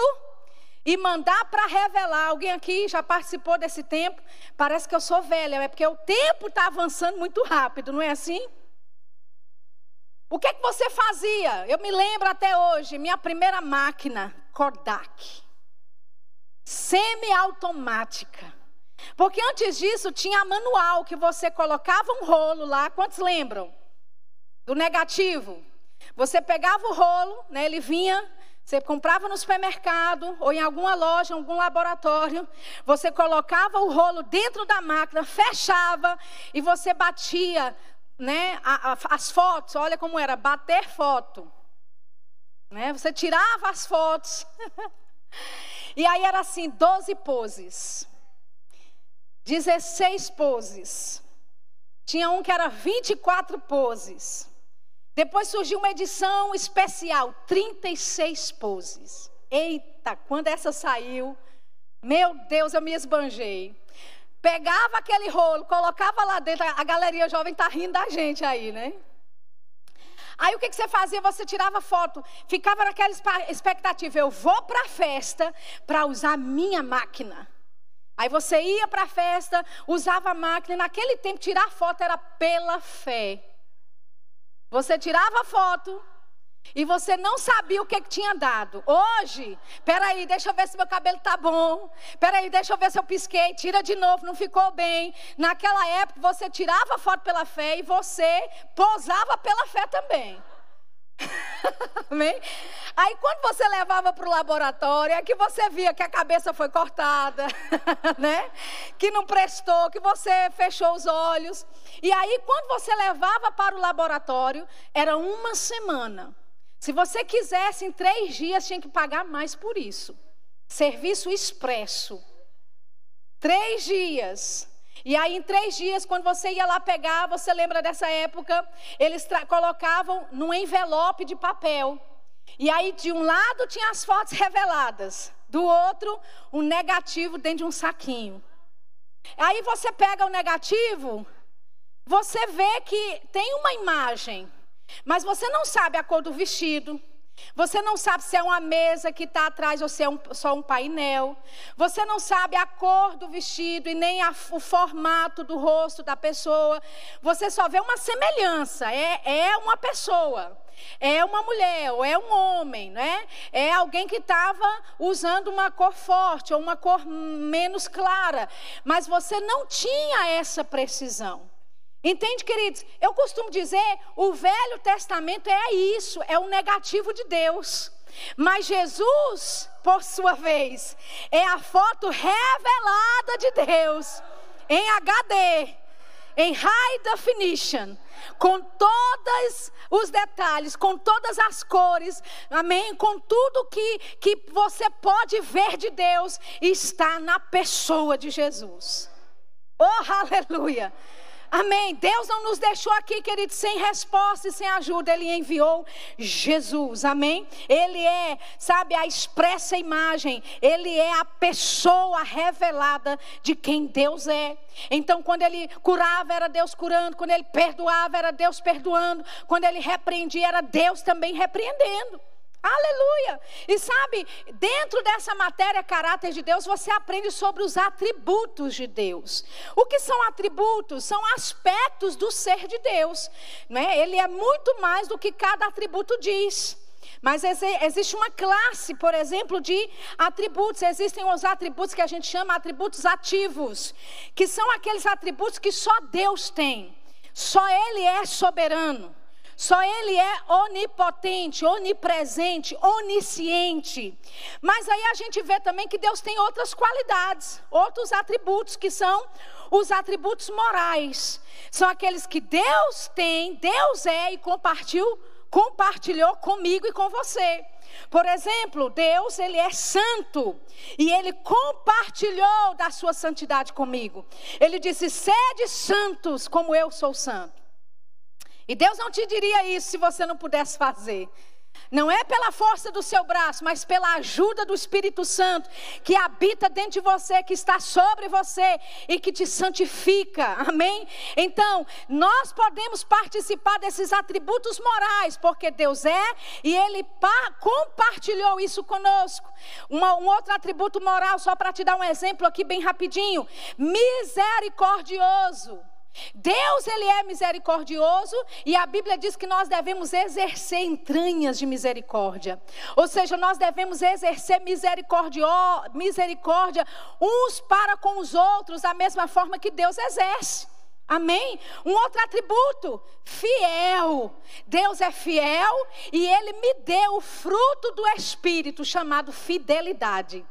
e mandar para revelar. Alguém aqui já participou desse tempo? Parece que eu sou velha, é porque o tempo está avançando muito rápido, não é assim? O que é que você fazia? Eu me lembro até hoje, minha primeira máquina, Kodak, semiautomática. Porque antes disso tinha manual que você colocava um rolo lá, quantos lembram? Do negativo. Você pegava o rolo, né, ele vinha, você comprava no supermercado ou em alguma loja, em algum laboratório, você colocava o rolo dentro da máquina, fechava e você batia né, a, a, as fotos. Olha como era, bater foto. Né? Você tirava as fotos. <laughs> e aí era assim, 12 poses. 16 poses. Tinha um que era 24 poses. Depois surgiu uma edição especial, 36 poses. Eita, quando essa saiu, meu Deus, eu me esbanjei. Pegava aquele rolo, colocava lá dentro, a galeria jovem tá rindo da gente aí, né? Aí o que, que você fazia? Você tirava foto, ficava naquela expectativa, eu vou para a festa para usar minha máquina. Aí você ia para a festa, usava a máquina, e naquele tempo tirar foto era pela fé. Você tirava a foto e você não sabia o que, que tinha dado. Hoje, peraí, deixa eu ver se meu cabelo tá bom. Peraí, deixa eu ver se eu pisquei. Tira de novo, não ficou bem. Naquela época você tirava a foto pela fé e você posava pela fé também. <laughs> Amém? Aí quando você levava para o laboratório, é que você via que a cabeça foi cortada, <laughs> né? Que não prestou, que você fechou os olhos. E aí quando você levava para o laboratório, era uma semana. Se você quisesse, em três dias, tinha que pagar mais por isso. Serviço expresso. Três dias. E aí, em três dias, quando você ia lá pegar, você lembra dessa época, eles colocavam num envelope de papel. E aí, de um lado, tinha as fotos reveladas, do outro, um negativo dentro de um saquinho. Aí você pega o negativo, você vê que tem uma imagem, mas você não sabe a cor do vestido, você não sabe se é uma mesa que está atrás ou se é um, só um painel. Você não sabe a cor do vestido e nem a, o formato do rosto da pessoa. Você só vê uma semelhança. É, é uma pessoa. É uma mulher ou é um homem, né? É alguém que estava usando uma cor forte ou uma cor menos clara. Mas você não tinha essa precisão. Entende, queridos? Eu costumo dizer, o Velho Testamento é isso, é o negativo de Deus. Mas Jesus, por sua vez, é a foto revelada de Deus em HD, em high definition, com todos os detalhes, com todas as cores, amém? Com tudo que, que você pode ver de Deus, está na pessoa de Jesus. Oh, aleluia! Amém. Deus não nos deixou aqui, querido, sem resposta e sem ajuda. Ele enviou Jesus. Amém. Ele é, sabe, a expressa imagem. Ele é a pessoa revelada de quem Deus é. Então, quando ele curava, era Deus curando. Quando ele perdoava, era Deus perdoando. Quando ele repreendia, era Deus também repreendendo. Aleluia! E sabe, dentro dessa matéria caráter de Deus, você aprende sobre os atributos de Deus. O que são atributos? São aspectos do ser de Deus. Né? Ele é muito mais do que cada atributo diz. Mas existe uma classe, por exemplo, de atributos. Existem os atributos que a gente chama atributos ativos, que são aqueles atributos que só Deus tem. Só Ele é soberano. Só Ele é onipotente, onipresente, onisciente. Mas aí a gente vê também que Deus tem outras qualidades, outros atributos que são os atributos morais. São aqueles que Deus tem, Deus é e compartilhou, compartilhou comigo e com você. Por exemplo, Deus, ele é santo e ele compartilhou da sua santidade comigo. Ele disse: "Sede santos, como eu sou santo". E Deus não te diria isso se você não pudesse fazer. Não é pela força do seu braço, mas pela ajuda do Espírito Santo que habita dentro de você, que está sobre você e que te santifica. Amém? Então, nós podemos participar desses atributos morais, porque Deus é e Ele compartilhou isso conosco. Uma, um outro atributo moral, só para te dar um exemplo aqui bem rapidinho: misericordioso. Deus, ele é misericordioso e a Bíblia diz que nós devemos exercer entranhas de misericórdia. Ou seja, nós devemos exercer misericórdia uns para com os outros da mesma forma que Deus exerce. Amém? Um outro atributo, fiel. Deus é fiel e ele me deu o fruto do espírito chamado fidelidade.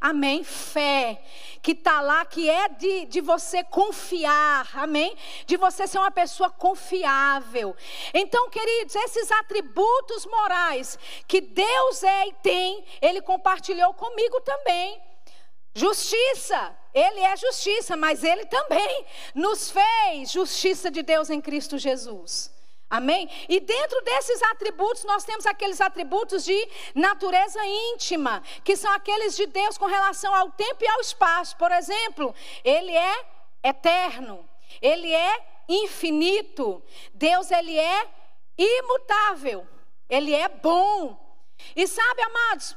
Amém? Fé, que está lá, que é de, de você confiar, amém? De você ser uma pessoa confiável. Então, queridos, esses atributos morais que Deus é e tem, Ele compartilhou comigo também. Justiça, Ele é justiça, mas Ele também nos fez justiça de Deus em Cristo Jesus. Amém? E dentro desses atributos, nós temos aqueles atributos de natureza íntima, que são aqueles de Deus com relação ao tempo e ao espaço. Por exemplo, Ele é eterno, Ele é infinito, Deus, Ele é imutável, Ele é bom. E sabe, amados,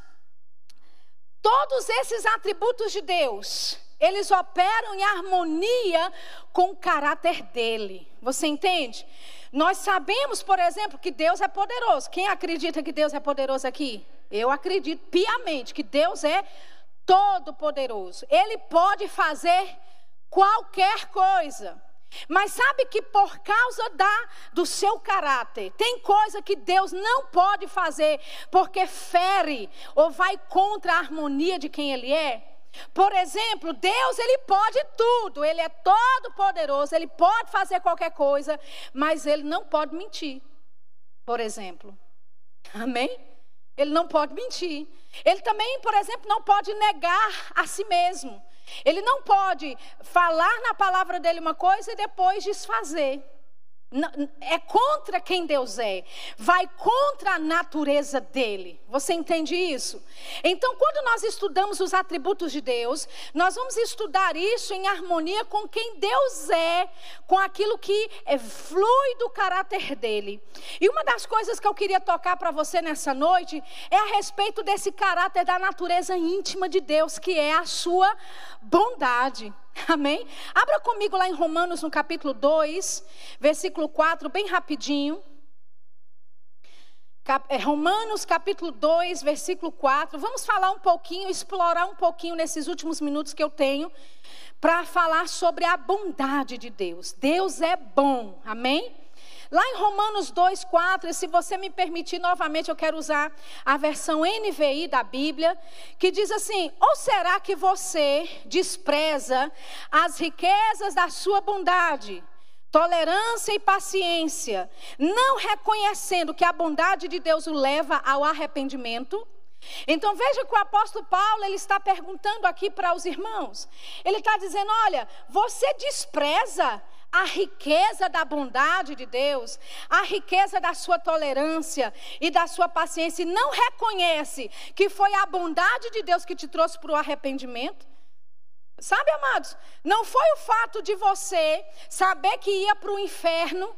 todos esses atributos de Deus, eles operam em harmonia com o caráter dele. Você entende? Nós sabemos, por exemplo, que Deus é poderoso. Quem acredita que Deus é poderoso aqui? Eu acredito piamente que Deus é todo poderoso. Ele pode fazer qualquer coisa. Mas sabe que por causa da do seu caráter, tem coisa que Deus não pode fazer porque fere ou vai contra a harmonia de quem ele é? Por exemplo, Deus, ele pode tudo, ele é todo poderoso, ele pode fazer qualquer coisa, mas ele não pode mentir. Por exemplo. Amém? Ele não pode mentir. Ele também, por exemplo, não pode negar a si mesmo. Ele não pode falar na palavra dele uma coisa e depois desfazer é contra quem Deus é, vai contra a natureza dele. Você entende isso? Então, quando nós estudamos os atributos de Deus, nós vamos estudar isso em harmonia com quem Deus é, com aquilo que é, flui do caráter dele. E uma das coisas que eu queria tocar para você nessa noite é a respeito desse caráter da natureza íntima de Deus, que é a sua bondade. <laughs> Amém? Abra comigo lá em Romanos, no capítulo 2, versículo 4, bem rapidinho. É, Romanos capítulo 2, versículo 4. Vamos falar um pouquinho, explorar um pouquinho nesses últimos minutos que eu tenho, para falar sobre a bondade de Deus. Deus é bom, amém? Lá em Romanos 2, 4, e se você me permitir novamente, eu quero usar a versão NVI da Bíblia, que diz assim: Ou será que você despreza as riquezas da sua bondade? tolerância e paciência, não reconhecendo que a bondade de Deus o leva ao arrependimento. Então veja que o apóstolo Paulo ele está perguntando aqui para os irmãos. Ele está dizendo: olha, você despreza a riqueza da bondade de Deus, a riqueza da sua tolerância e da sua paciência, e não reconhece que foi a bondade de Deus que te trouxe para o arrependimento? Sabe, amados, não foi o fato de você saber que ia para o inferno,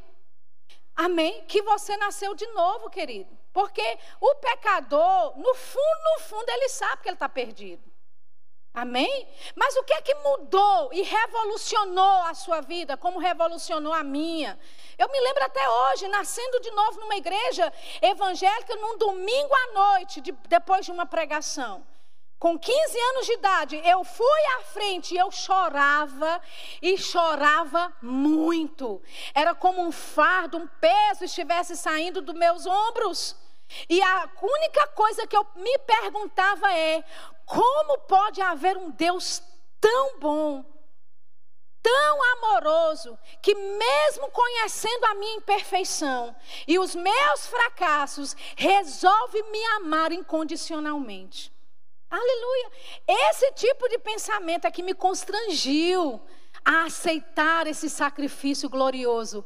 amém, que você nasceu de novo, querido. Porque o pecador, no fundo, no fundo, ele sabe que ele está perdido. Amém? Mas o que é que mudou e revolucionou a sua vida, como revolucionou a minha? Eu me lembro até hoje, nascendo de novo numa igreja evangélica, num domingo à noite, de, depois de uma pregação. Com 15 anos de idade, eu fui à frente e eu chorava e chorava muito. Era como um fardo, um peso estivesse saindo dos meus ombros. E a única coisa que eu me perguntava é: como pode haver um Deus tão bom, tão amoroso, que mesmo conhecendo a minha imperfeição e os meus fracassos, resolve me amar incondicionalmente? Aleluia! Esse tipo de pensamento é que me constrangiu a aceitar esse sacrifício glorioso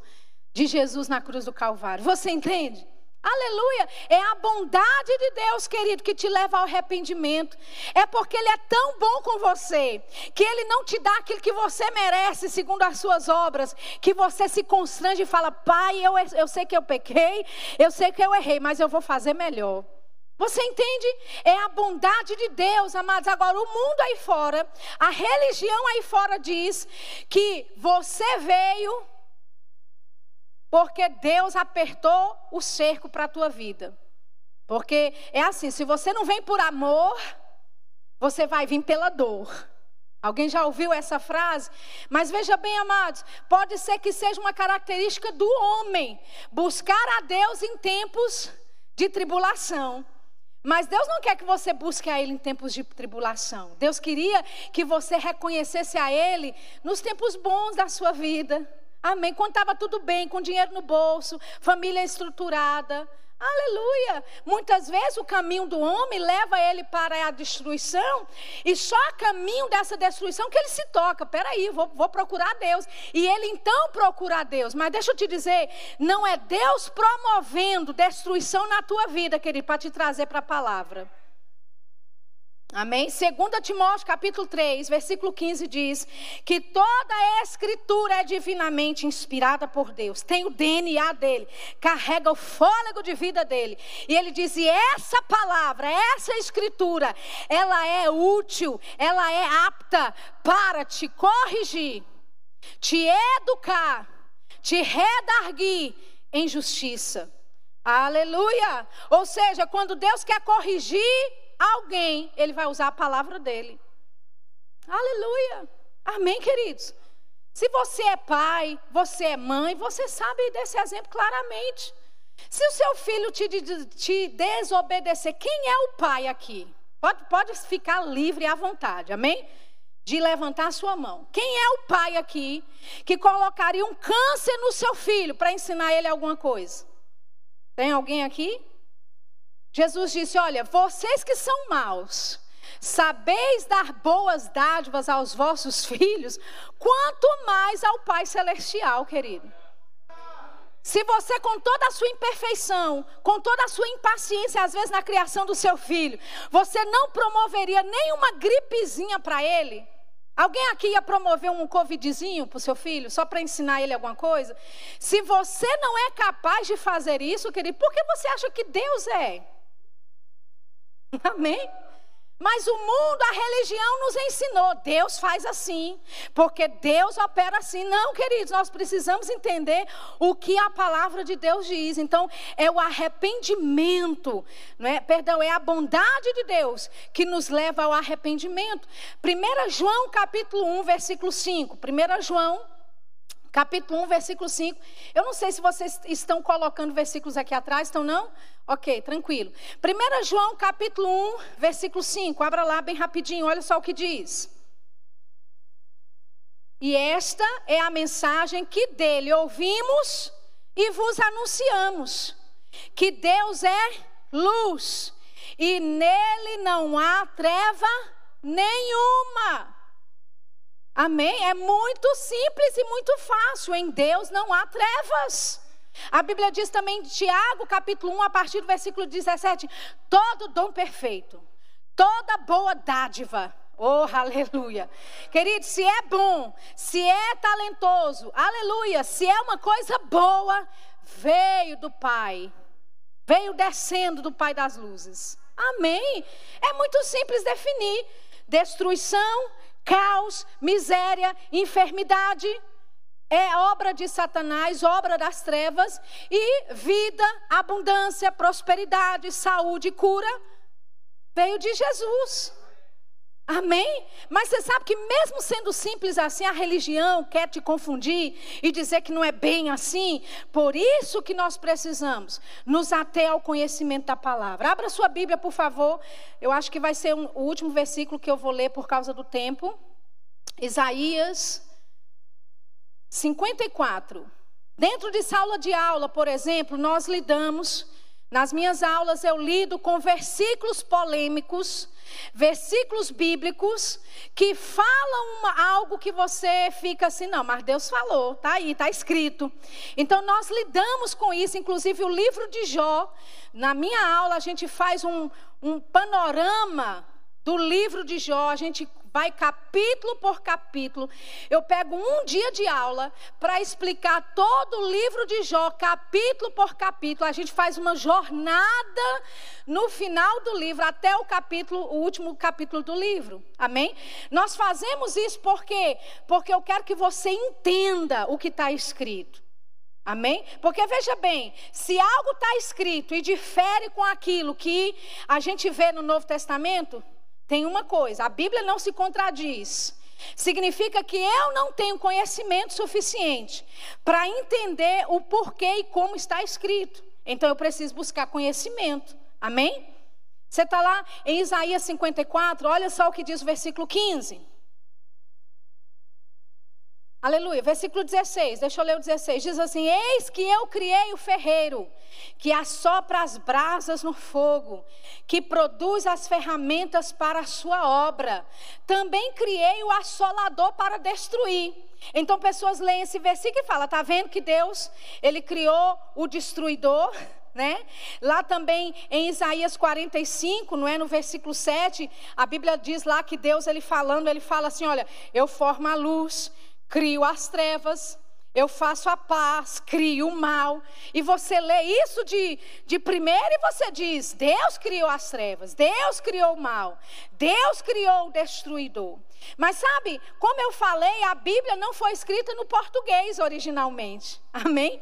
de Jesus na cruz do Calvário. Você entende? Aleluia! É a bondade de Deus, querido, que te leva ao arrependimento. É porque Ele é tão bom com você, que Ele não te dá aquilo que você merece, segundo as suas obras, que você se constrange e fala: Pai, eu, eu sei que eu pequei, eu sei que eu errei, mas eu vou fazer melhor. Você entende? É a bondade de Deus, amados. Agora, o mundo aí fora, a religião aí fora diz que você veio porque Deus apertou o cerco para a tua vida. Porque é assim, se você não vem por amor, você vai vir pela dor. Alguém já ouviu essa frase? Mas veja bem, amados, pode ser que seja uma característica do homem buscar a Deus em tempos de tribulação. Mas Deus não quer que você busque a Ele em tempos de tribulação. Deus queria que você reconhecesse a Ele nos tempos bons da sua vida. Amém. Quando estava tudo bem, com dinheiro no bolso, família estruturada. Aleluia! Muitas vezes o caminho do homem leva ele para a destruição, e só a caminho dessa destruição que ele se toca. Peraí, vou, vou procurar Deus. E ele então procura Deus. Mas deixa eu te dizer: não é Deus promovendo destruição na tua vida, querido, para te trazer para a palavra. Amém? 2 Timóteo capítulo 3, versículo 15 diz que toda a escritura é divinamente inspirada por Deus, tem o DNA dele, carrega o fôlego de vida dele. E ele diz: e essa palavra, essa escritura, ela é útil, ela é apta para te corrigir, te educar, te redarguir em justiça. Aleluia! Ou seja, quando Deus quer corrigir, alguém, ele vai usar a palavra dele. Aleluia. Amém, queridos? Se você é pai, você é mãe, você sabe desse exemplo claramente. Se o seu filho te, te desobedecer, quem é o pai aqui? Pode, pode ficar livre à vontade, amém? De levantar a sua mão. Quem é o pai aqui que colocaria um câncer no seu filho para ensinar ele alguma coisa? Tem alguém aqui? Jesus disse: Olha, vocês que são maus, sabeis dar boas dádivas aos vossos filhos, quanto mais ao Pai Celestial, querido. Se você, com toda a sua imperfeição, com toda a sua impaciência, às vezes na criação do seu filho, você não promoveria nenhuma gripezinha para ele, Alguém aqui ia promover um covidzinho para o seu filho, só para ensinar ele alguma coisa? Se você não é capaz de fazer isso, querido, por que você acha que Deus é? <laughs> Amém? Mas o mundo, a religião nos ensinou, Deus faz assim, porque Deus opera assim. Não, queridos, nós precisamos entender o que a palavra de Deus diz. Então, é o arrependimento, não é? Perdão, é a bondade de Deus que nos leva ao arrependimento. 1 João capítulo 1, versículo 5. 1 João capítulo 1, versículo 5. Eu não sei se vocês estão colocando versículos aqui atrás, estão não? Ok, tranquilo. 1 João, capítulo 1, versículo 5. Abra lá bem rapidinho, olha só o que diz. E esta é a mensagem que dele ouvimos e vos anunciamos: que Deus é luz e nele não há treva nenhuma. Amém? É muito simples e muito fácil. Em Deus não há trevas. A Bíblia diz também em Tiago, capítulo 1, a partir do versículo 17: todo dom perfeito, toda boa dádiva. Oh, aleluia. Querido, se é bom, se é talentoso, aleluia, se é uma coisa boa, veio do Pai, veio descendo do Pai das luzes. Amém. É muito simples definir: destruição, caos, miséria, enfermidade. É obra de Satanás, obra das trevas, e vida, abundância, prosperidade, saúde, cura, veio de Jesus. Amém? Mas você sabe que, mesmo sendo simples assim, a religião quer te confundir e dizer que não é bem assim. Por isso que nós precisamos nos ater ao conhecimento da palavra. Abra sua Bíblia, por favor. Eu acho que vai ser um, o último versículo que eu vou ler por causa do tempo. Isaías 54. Dentro de sala de aula, por exemplo, nós lidamos nas minhas aulas eu lido com versículos polêmicos, versículos bíblicos que falam uma, algo que você fica assim, não, mas Deus falou, tá aí, tá escrito. Então nós lidamos com isso, inclusive o livro de Jó, na minha aula a gente faz um, um panorama do livro de Jó, a gente vai capítulo por capítulo. Eu pego um dia de aula para explicar todo o livro de Jó, capítulo por capítulo. A gente faz uma jornada no final do livro, até o capítulo, o último capítulo do livro. Amém? Nós fazemos isso porque porque eu quero que você entenda o que está escrito. Amém? Porque veja bem, se algo está escrito e difere com aquilo que a gente vê no Novo Testamento, tem uma coisa: a Bíblia não se contradiz. Significa que eu não tenho conhecimento suficiente para entender o porquê e como está escrito. Então eu preciso buscar conhecimento. Amém? Você está lá em Isaías 54, olha só o que diz o versículo 15. Aleluia. Versículo 16, deixa eu ler o 16. Diz assim: Eis que eu criei o ferreiro, que assopra as brasas no fogo, que produz as ferramentas para a sua obra. Também criei o assolador para destruir. Então pessoas leem esse versículo e falam: Está vendo que Deus, Ele criou o destruidor? <laughs> Né? Lá também em Isaías 45, não é no versículo 7, a Bíblia diz lá que Deus ele falando, ele fala assim, olha, eu formo a luz, crio as trevas, eu faço a paz, crio o mal. E você lê isso de, de primeiro e você diz: Deus criou as trevas, Deus criou o mal, Deus criou o destruidor. Mas sabe, como eu falei, a Bíblia não foi escrita no português originalmente. Amém?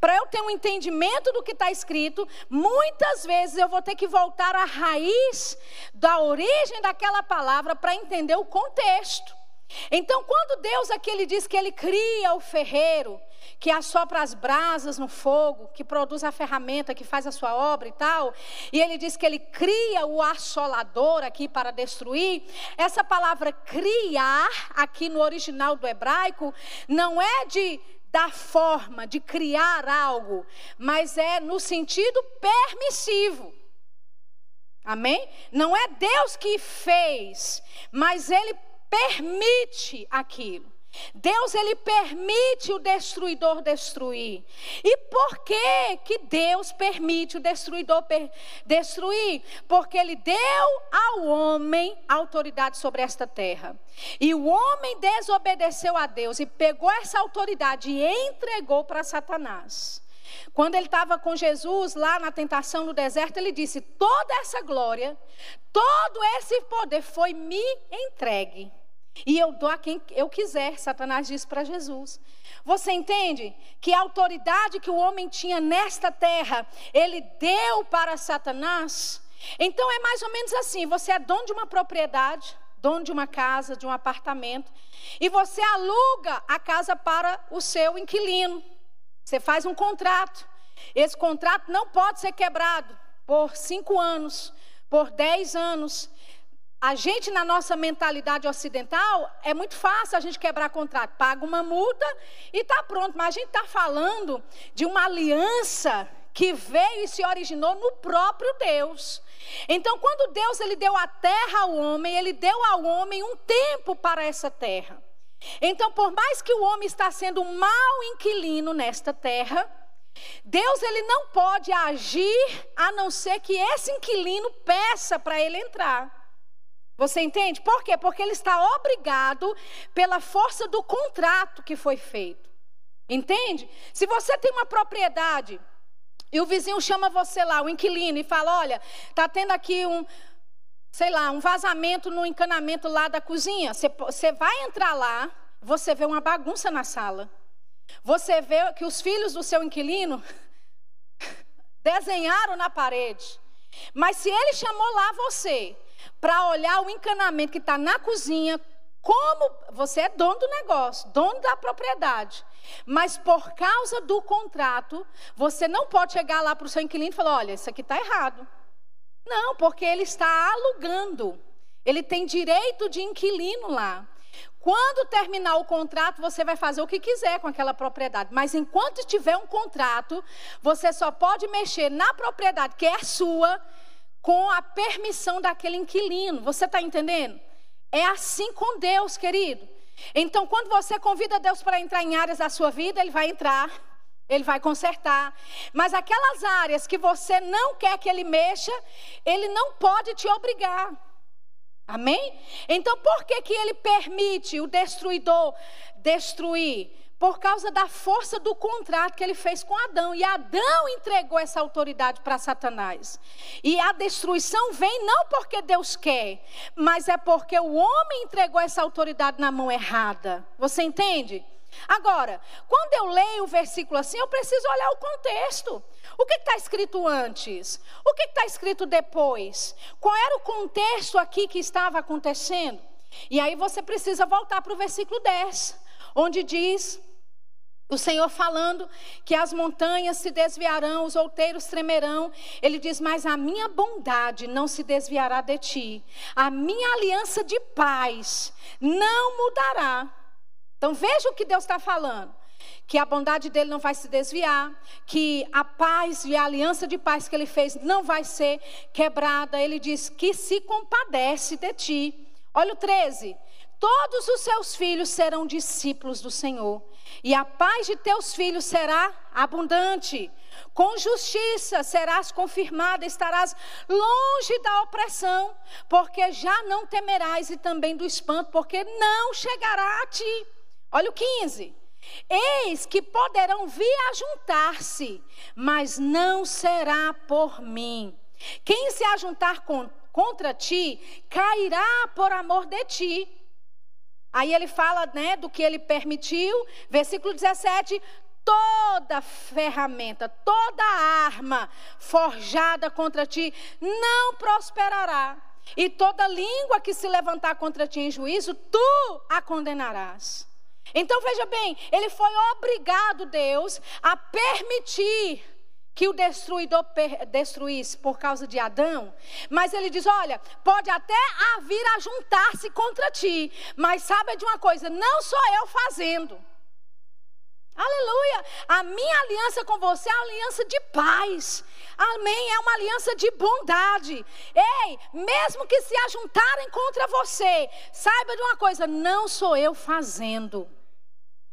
Para eu ter um entendimento do que está escrito, muitas vezes eu vou ter que voltar à raiz da origem daquela palavra para entender o contexto. Então, quando Deus aqui ele diz que ele cria o ferreiro, que assopra as brasas no fogo, que produz a ferramenta, que faz a sua obra e tal, e ele diz que ele cria o assolador aqui para destruir, essa palavra criar, aqui no original do hebraico, não é de dar forma, de criar algo, mas é no sentido permissivo. Amém? Não é Deus que fez, mas ele permite aquilo. Deus ele permite o destruidor destruir. E por que que Deus permite o destruidor destruir? Porque ele deu ao homem autoridade sobre esta terra. E o homem desobedeceu a Deus e pegou essa autoridade e entregou para Satanás. Quando ele estava com Jesus lá na tentação no deserto, ele disse: Toda essa glória, todo esse poder foi me entregue. E eu dou a quem eu quiser, Satanás disse para Jesus. Você entende que a autoridade que o homem tinha nesta terra, ele deu para Satanás? Então é mais ou menos assim: você é dono de uma propriedade, dono de uma casa, de um apartamento, e você aluga a casa para o seu inquilino. Você faz um contrato. Esse contrato não pode ser quebrado por cinco anos, por dez anos. A gente, na nossa mentalidade ocidental, é muito fácil a gente quebrar contrato. Paga uma multa e está pronto. Mas a gente está falando de uma aliança que veio e se originou no próprio Deus. Então, quando Deus ele deu a terra ao homem, ele deu ao homem um tempo para essa terra. Então, por mais que o homem está sendo um mau inquilino nesta terra, Deus ele não pode agir a não ser que esse inquilino peça para ele entrar. Você entende? Por quê? Porque ele está obrigado pela força do contrato que foi feito. Entende? Se você tem uma propriedade e o vizinho chama você lá, o inquilino, e fala: Olha, está tendo aqui um, sei lá, um vazamento no encanamento lá da cozinha. Você, você vai entrar lá, você vê uma bagunça na sala. Você vê que os filhos do seu inquilino <laughs> desenharam na parede. Mas se ele chamou lá você para olhar o encanamento que está na cozinha, como você é dono do negócio, dono da propriedade, mas por causa do contrato, você não pode chegar lá para o seu inquilino e falar: olha, isso aqui está errado. Não, porque ele está alugando. Ele tem direito de inquilino lá. Quando terminar o contrato, você vai fazer o que quiser com aquela propriedade. Mas enquanto tiver um contrato, você só pode mexer na propriedade que é sua com a permissão daquele inquilino. Você está entendendo? É assim com Deus, querido. Então, quando você convida Deus para entrar em áreas da sua vida, Ele vai entrar, Ele vai consertar. Mas aquelas áreas que você não quer que Ele mexa, Ele não pode te obrigar. Amém? Então, por que, que Ele permite o destruidor destruir? Por causa da força do contrato que ele fez com Adão. E Adão entregou essa autoridade para Satanás. E a destruição vem não porque Deus quer, mas é porque o homem entregou essa autoridade na mão errada. Você entende? Agora, quando eu leio o versículo assim, eu preciso olhar o contexto. O que está escrito antes? O que está escrito depois? Qual era o contexto aqui que estava acontecendo? E aí você precisa voltar para o versículo 10, onde diz o Senhor falando que as montanhas se desviarão, os outeiros tremerão. Ele diz: Mas a minha bondade não se desviará de ti, a minha aliança de paz não mudará. Então veja o que Deus está falando. Que a bondade dele não vai se desviar, que a paz e a aliança de paz que ele fez não vai ser quebrada. Ele diz que se compadece de ti. Olha o 13: Todos os seus filhos serão discípulos do Senhor e a paz de teus filhos será abundante. Com justiça serás confirmada, estarás longe da opressão, porque já não temerás e também do espanto, porque não chegará a ti. Olha o 15. Eis que poderão vir a juntar-se, mas não será por mim. Quem se ajuntar contra ti, cairá por amor de ti. Aí ele fala né, do que ele permitiu, versículo 17: toda ferramenta, toda arma forjada contra ti não prosperará. E toda língua que se levantar contra ti em juízo, tu a condenarás. Então veja bem, ele foi obrigado, Deus, a permitir que o destruidor destruísse por causa de Adão, mas ele diz: olha, pode até vir a juntar-se contra ti, mas sabe de uma coisa, não sou eu fazendo. Aleluia! A minha aliança com você é uma aliança de paz. Amém? É uma aliança de bondade. Ei, mesmo que se ajuntarem contra você, saiba de uma coisa, não sou eu fazendo.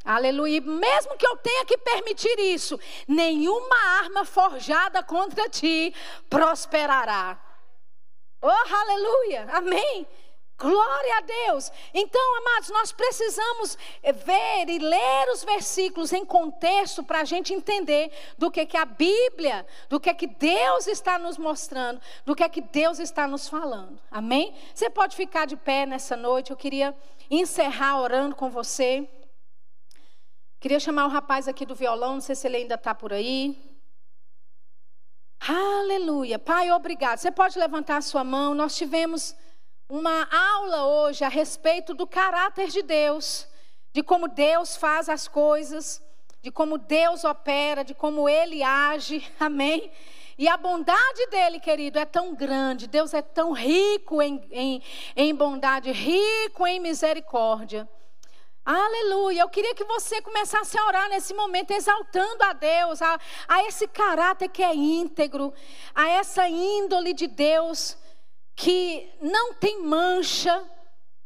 Aleluia. Mesmo que eu tenha que permitir isso, nenhuma arma forjada contra ti prosperará. Oh, aleluia. Amém. Glória a Deus. Então, amados, nós precisamos ver e ler os versículos em contexto para a gente entender do que, que a Bíblia, do que, que Deus está nos mostrando, do que, que Deus está nos falando. Amém? Você pode ficar de pé nessa noite. Eu queria encerrar orando com você. Queria chamar o rapaz aqui do violão, não sei se ele ainda está por aí. Aleluia. Pai, obrigado. Você pode levantar a sua mão. Nós tivemos uma aula hoje a respeito do caráter de Deus, de como Deus faz as coisas, de como Deus opera, de como Ele age. <laughs> Amém? E a bondade dele, querido, é tão grande. Deus é tão rico em, em, em bondade, rico em misericórdia. Aleluia. Eu queria que você começasse a orar nesse momento, exaltando a Deus, a, a esse caráter que é íntegro, a essa índole de Deus que não tem mancha,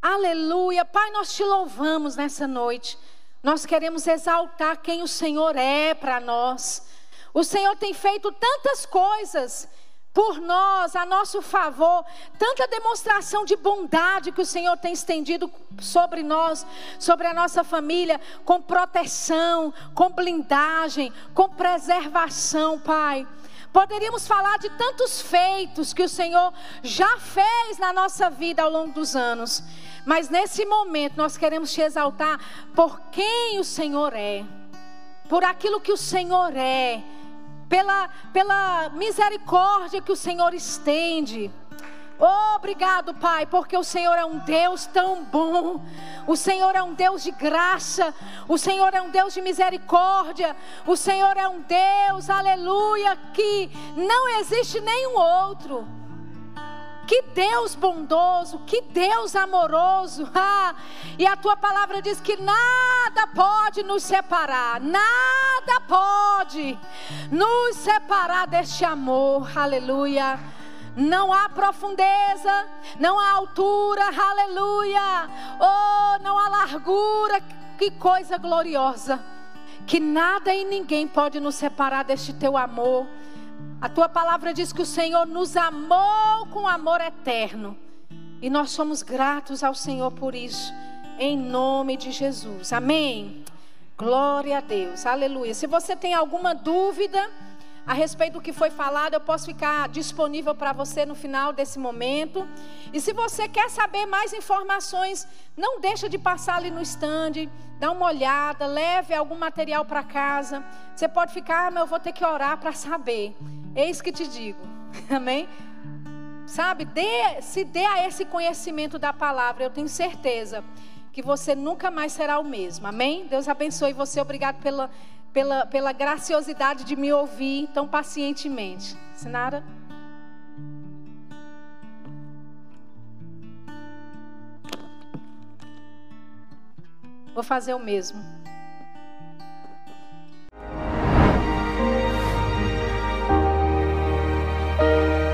Aleluia. Pai, nós te louvamos nessa noite. Nós queremos exaltar quem o Senhor é para nós. O Senhor tem feito tantas coisas por nós, a nosso favor, tanta demonstração de bondade que o Senhor tem estendido sobre nós, sobre a nossa família, com proteção, com blindagem, com preservação, Pai. Poderíamos falar de tantos feitos que o Senhor já fez na nossa vida ao longo dos anos, mas nesse momento nós queremos te exaltar por quem o Senhor é, por aquilo que o Senhor é pela, pela misericórdia que o Senhor estende. Obrigado, Pai, porque o Senhor é um Deus tão bom. O Senhor é um Deus de graça. O Senhor é um Deus de misericórdia. O Senhor é um Deus, aleluia, que não existe nenhum outro. Que Deus bondoso, que Deus amoroso. <laughs> Ah, e a tua palavra diz que nada pode nos separar, nada pode nos separar deste amor. Aleluia. Não há profundeza, não há altura, aleluia. Oh, não há largura, que coisa gloriosa. Que nada e ninguém pode nos separar deste teu amor. A tua palavra diz que o Senhor nos amou com amor eterno. E nós somos gratos ao Senhor por isso. Em nome de Jesus. Amém. Glória a Deus. Aleluia. Se você tem alguma dúvida a respeito do que foi falado, eu posso ficar disponível para você no final desse momento. E se você quer saber mais informações, não deixa de passar ali no stand, dá uma olhada, leve algum material para casa. Você pode ficar, ah, mas eu vou ter que orar para saber. Eis que te digo. <laughs> Amém? Sabe, dê, se dê a esse conhecimento da palavra, eu tenho certeza que você nunca mais será o mesmo. Amém? Deus abençoe você. Obrigado pela pela, pela graciosidade de me ouvir tão pacientemente. Sinara? Vou fazer o mesmo.